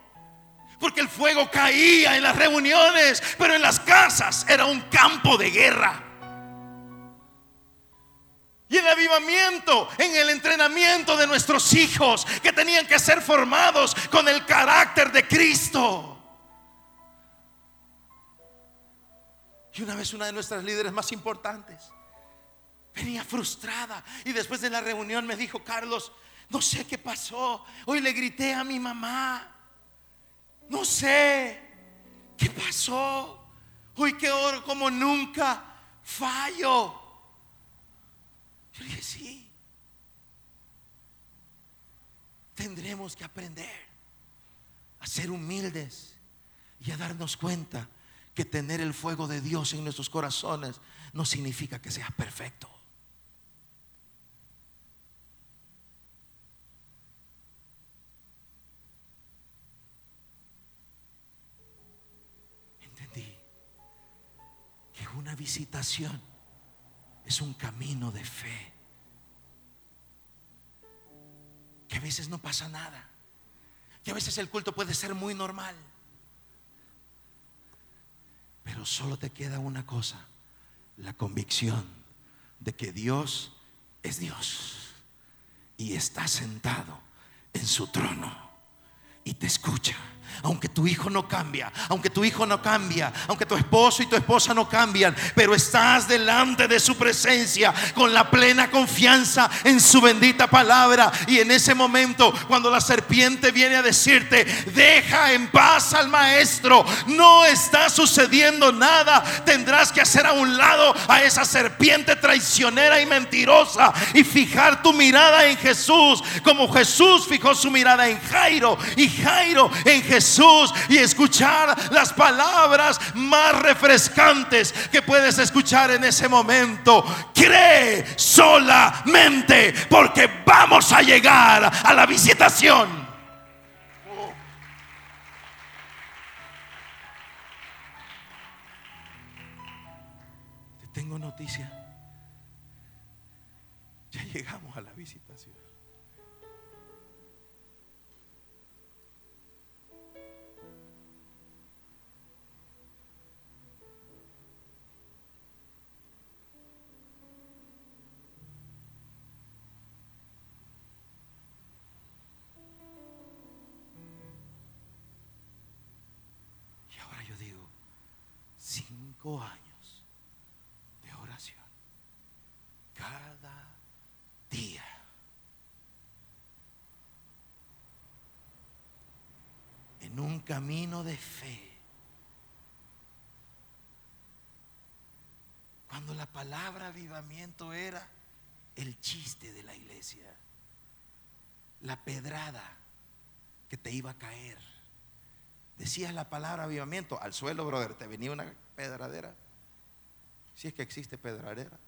Porque el fuego caía en las reuniones, pero en las casas era un campo de guerra. Y el avivamiento, en el entrenamiento de nuestros hijos que tenían que ser formados con el carácter de Cristo. Y una vez una de nuestras líderes más importantes venía frustrada y después de la reunión me dijo, Carlos, no sé qué pasó. Hoy le grité a mi mamá. No sé qué pasó. Hoy que oro como nunca, fallo. Yo dije, sí. Tendremos que aprender a ser humildes y a darnos cuenta que tener el fuego de Dios en nuestros corazones no significa que seas perfecto. Entendí que una visitación es un camino de fe. Que a veces no pasa nada. Que a veces el culto puede ser muy normal. Pero solo te queda una cosa, la convicción de que Dios es Dios y está sentado en su trono y te escucha. Aunque tu hijo no cambia, aunque tu hijo no cambia, aunque tu esposo y tu esposa no cambian, pero estás delante de su presencia con la plena confianza en su bendita palabra. Y en ese momento, cuando la serpiente viene a decirte, deja en paz al maestro, no está sucediendo nada, tendrás que hacer a un lado a esa serpiente traicionera y mentirosa y fijar tu mirada en Jesús, como Jesús fijó su mirada en Jairo y Jairo en Jesús y escuchar las palabras más refrescantes que puedes escuchar en ese momento. Cree solamente porque vamos a llegar a la visitación. Te tengo noticia. Ya llegamos años de oración. Cada día. En un camino de fe. Cuando la palabra avivamiento era el chiste de la iglesia. La pedrada que te iba a caer. Decías la palabra avivamiento al suelo, brother, te venía una pedradera. Si es que existe pedradera.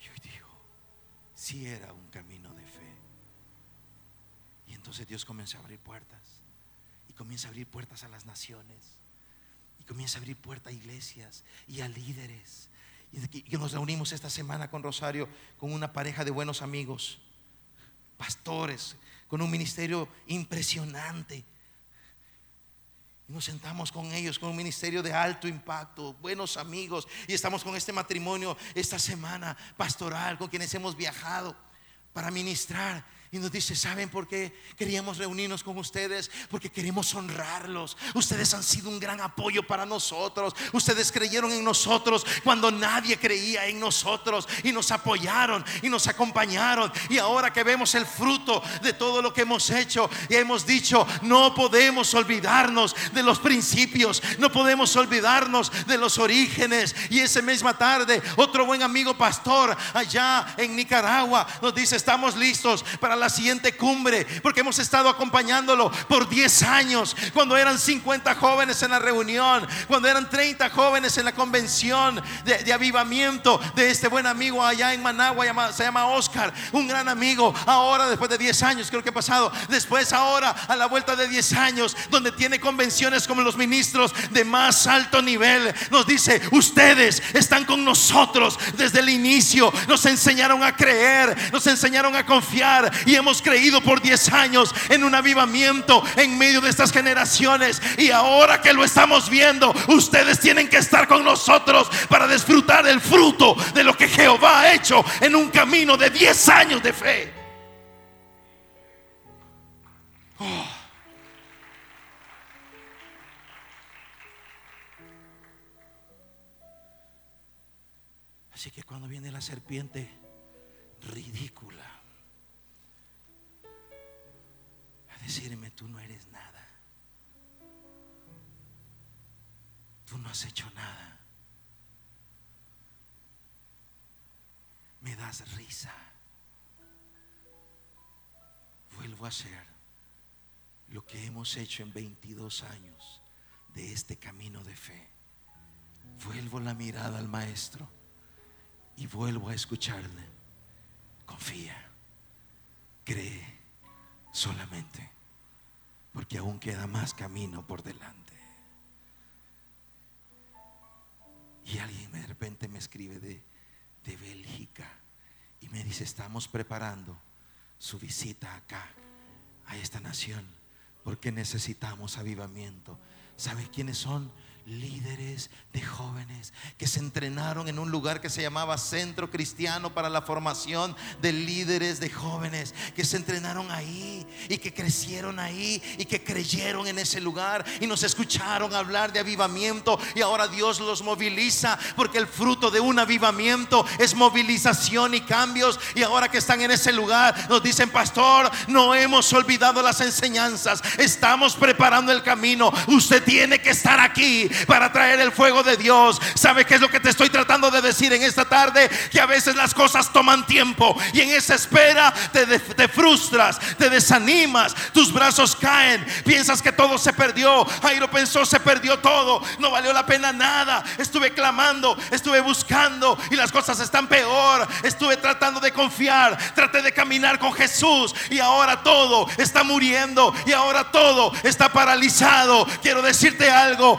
Y hoy digo, si era un camino de fe. Y entonces Dios comienza a abrir puertas. Y comienza a abrir puertas a las naciones. Y comienza a abrir puertas a iglesias y a líderes. Y y nos reunimos esta semana con Rosario, con una pareja de buenos amigos pastores con un ministerio impresionante. Y nos sentamos con ellos, con un ministerio de alto impacto, buenos amigos. Y estamos con este matrimonio esta semana pastoral, con quienes hemos viajado para ministrar. Y nos dice, ¿saben por qué queríamos reunirnos con ustedes? Porque queremos honrarlos. Ustedes han sido un gran apoyo para nosotros. Ustedes creyeron en nosotros cuando nadie creía en nosotros. Y nos apoyaron y nos acompañaron. Y ahora que vemos el fruto de todo lo que hemos hecho, y hemos dicho, no podemos olvidarnos de los principios. No podemos olvidarnos de los orígenes. Y esa misma tarde, otro buen amigo pastor allá en Nicaragua nos dice, estamos listos para la la siguiente cumbre, porque hemos estado acompañándolo por 10 años, cuando eran 50 jóvenes en la reunión, cuando eran 30 jóvenes en la convención de, avivamiento de este buen amigo allá en Managua, se llama Oscar, un gran amigo, ahora después de 10 años, creo que ha pasado, después ahora a la vuelta de 10 años, donde tiene convenciones como los ministros de más alto nivel, nos dice, ustedes están con nosotros desde el inicio, nos enseñaron a creer, nos enseñaron a confiar y hemos creído por 10 años en un avivamiento en medio de estas generaciones y ahora que lo estamos viendo, ustedes tienen que estar con nosotros para disfrutar el fruto de lo que Jehová ha hecho en un camino de 10 años de fe. Oh. Así que cuando viene la serpiente ridícula decirme, tú no eres nada, tú no has hecho nada, me das risa, vuelvo a hacer lo que hemos hecho en 22 años de este camino de fe. Vuelvo la mirada al maestro y vuelvo a escucharle. Confía, cree solamente, porque aún queda más camino por delante. Y alguien de repente me escribe de, de Bélgica y me dice, estamos preparando su visita acá, a esta nación, porque necesitamos avivamiento. ¿Sabe quiénes son? Líderes de jóvenes que se entrenaron en un lugar que se llamaba Centro Cristiano para la Formación de Líderes de Jóvenes, que se entrenaron ahí y que crecieron ahí y que creyeron en ese lugar y nos escucharon hablar de avivamiento y ahora Dios los moviliza porque el fruto de un avivamiento es movilización y cambios y ahora que están en ese lugar nos dicen, pastor, no hemos olvidado las enseñanzas, estamos preparando el camino, usted tiene que estar aquí para traer el fuego de Dios. ¿Sabe qué es lo que te estoy tratando de decir en esta tarde? Que a veces las cosas toman tiempo y en esa espera te, frustras, te desanimas, tus brazos caen, piensas que todo se perdió. Jairo pensó se perdió todo, no valió la pena nada. Estuve clamando, estuve buscando y las cosas están peor. Estuve tratando de confiar, traté de caminar con Jesús y ahora todo está muriendo y ahora todo está paralizado. Quiero decirte algo,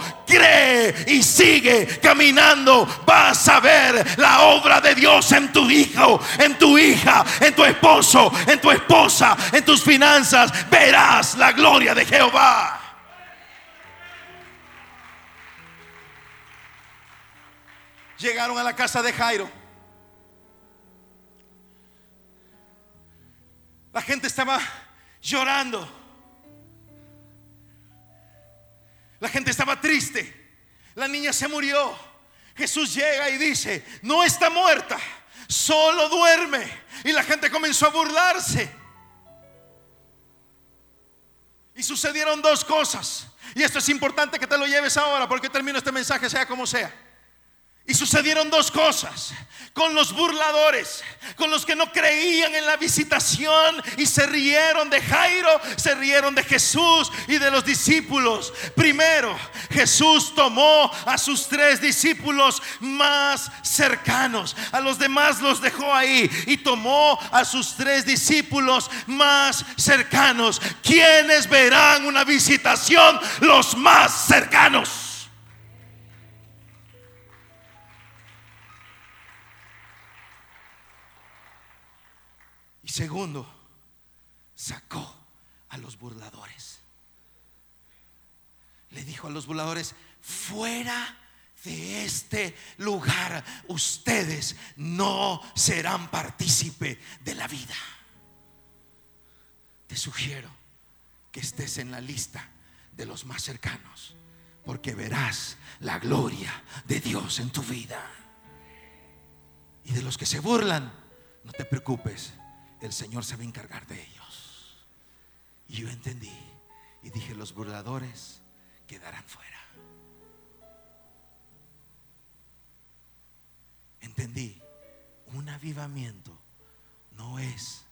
y sigue caminando. Vas a ver la obra de Dios en tu hijo, en tu hija, en tu esposo, en tu esposa, en tus finanzas. Verás la gloria de Jehová. Llegaron a la casa de Jairo. La gente estaba llorando. La gente estaba triste. La niña se murió. Jesús llega y dice, no está muerta, solo duerme. Y la gente comenzó a burlarse. Y sucedieron dos cosas. Y esto es importante que te lo lleves ahora porque termino este mensaje sea como sea. Y sucedieron dos cosas con los burladores, con los que no creían en la visitación y se rieron de Jairo, se rieron de Jesús y de los discípulos. Primero, Jesús tomó a sus tres discípulos más cercanos, a los demás los dejó ahí y tomó a sus tres discípulos más cercanos. ¿Quiénes verán una visitación? Los más cercanos. Segundo, sacó a los burladores. Le dijo a los burladores, fuera de este lugar, ustedes no serán partícipe de la vida. Te sugiero que estés en la lista de los más cercanos, porque verás la gloria de Dios en tu vida. Y de los que se burlan, no te preocupes, el Señor se va a encargar de ellos. Y yo entendí y dije, los burladores quedarán fuera. Entendí, un avivamiento no es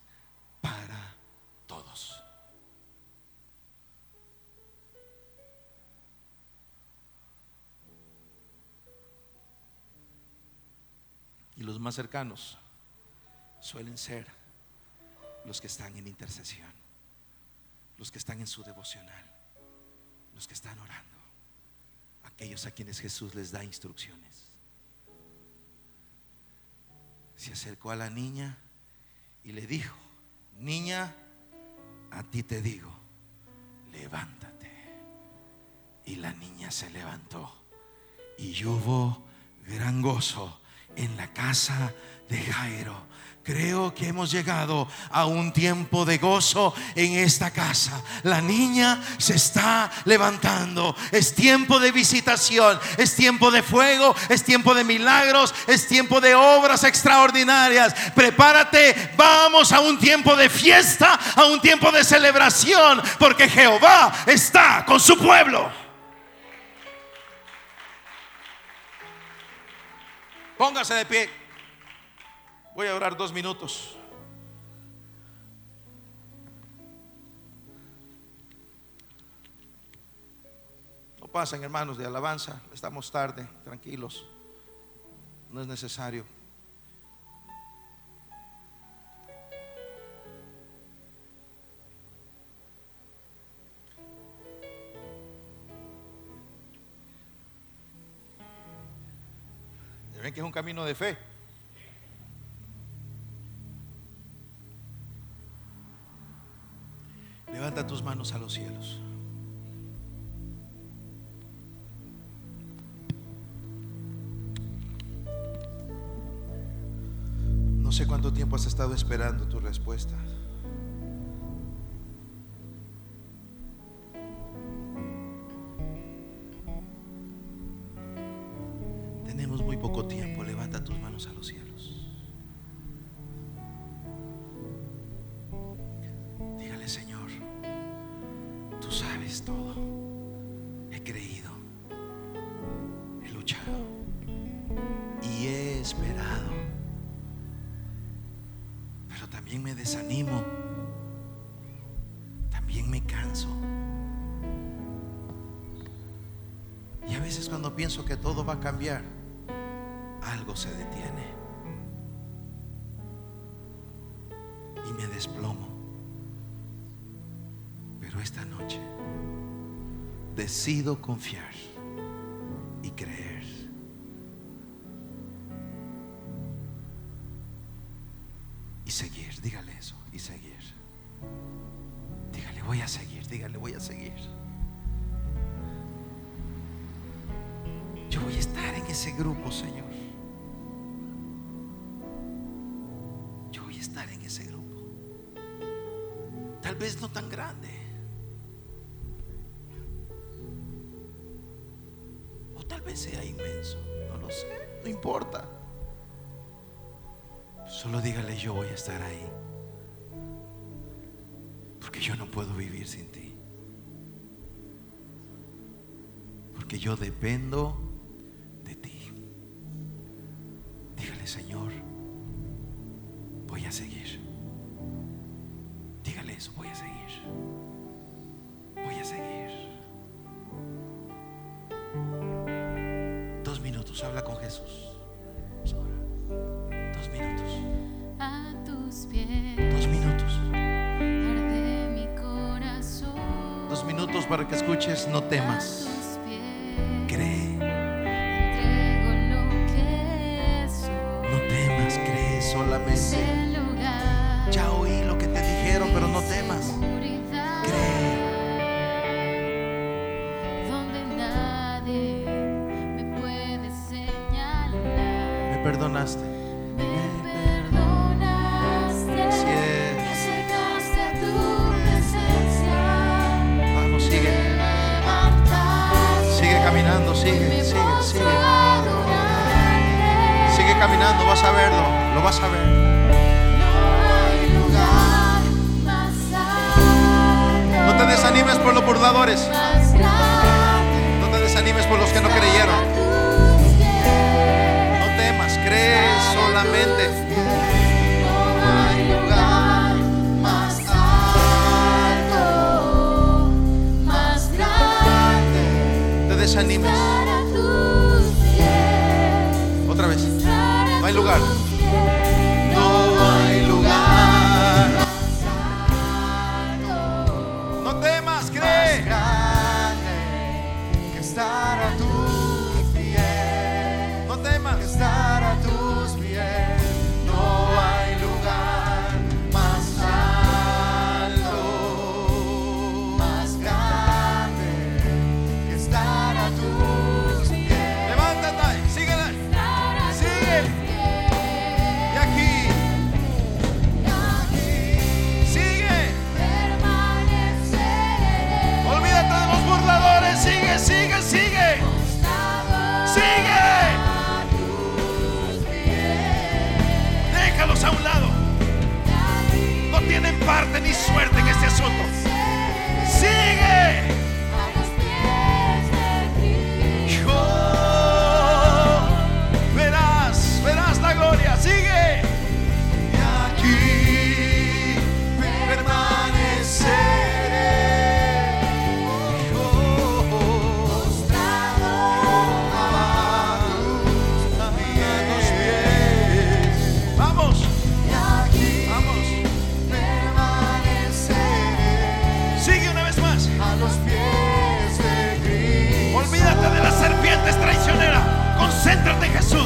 para todos. Y los más cercanos suelen ser los que están en intercesión, los que están en su devocional, los que están orando, aquellos a quienes Jesús les da instrucciones. Se acercó a la niña y le dijo, niña, a ti te digo, levántate. Y la niña se levantó y hubo gran gozo en la casa de Jairo. Creo que hemos llegado a un tiempo de gozo en esta casa. La niña se está levantando. Es tiempo de visitación, es tiempo de fuego, es tiempo de milagros, es tiempo de obras extraordinarias. Prepárate, vamos a un tiempo de fiesta, a un tiempo de celebración, porque Jehová está con su pueblo. Póngase de pie. Voy a orar dos minutos. No pasen, hermanos, de alabanza. Estamos tarde, tranquilos. No es necesario. Ven que es un camino de fe. Levanta tus manos a los cielos. No sé cuánto tiempo has estado esperando tu respuesta. Confiar Minutos para que escuches, no temas. Cree, no temas, cree solamente. Ya oí lo que te dijeron, pero no temas. Cree. donde nadie me puede señalar. Me perdonaste. Sigue, sigue, sigue. Sigue caminando, vas a verlo, lo vas a ver. No te desanimes por los burladores. No te desanimes por los que no creyeron. No temas, cree solamente. Otra vez. No hay lugar. parte ni suerte en este asunto. Concéntrate, Jesús.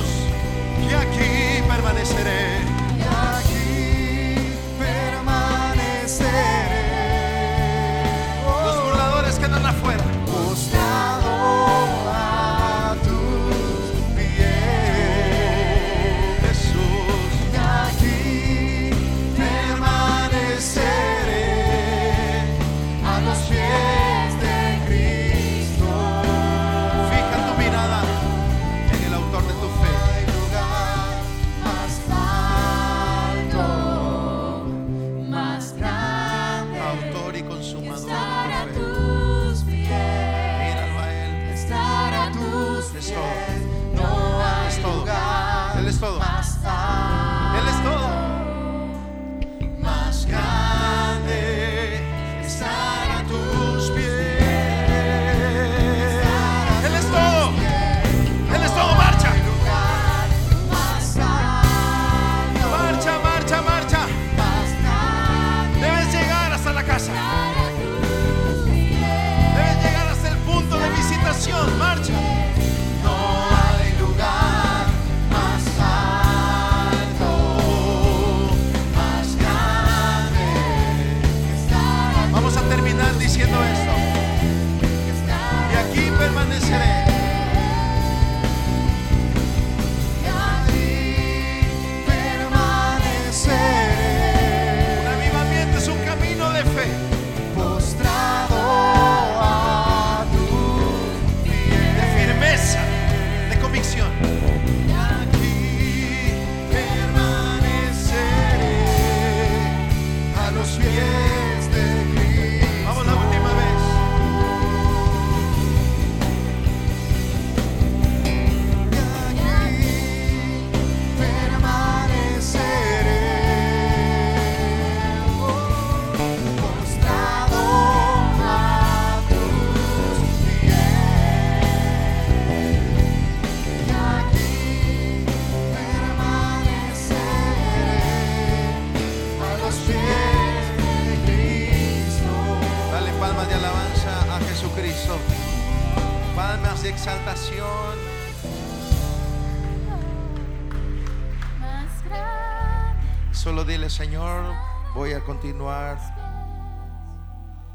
Señor, voy a continuar.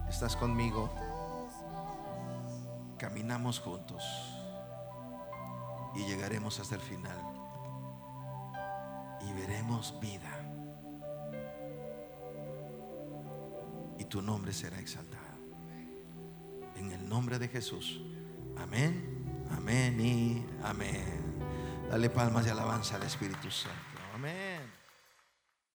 Estás conmigo. Caminamos juntos y llegaremos hasta el final y veremos vida. Y tu nombre será exaltado. En el nombre de Jesús. Amén, amén y amén. Dale palmas de alabanza al Espíritu Santo. Amén.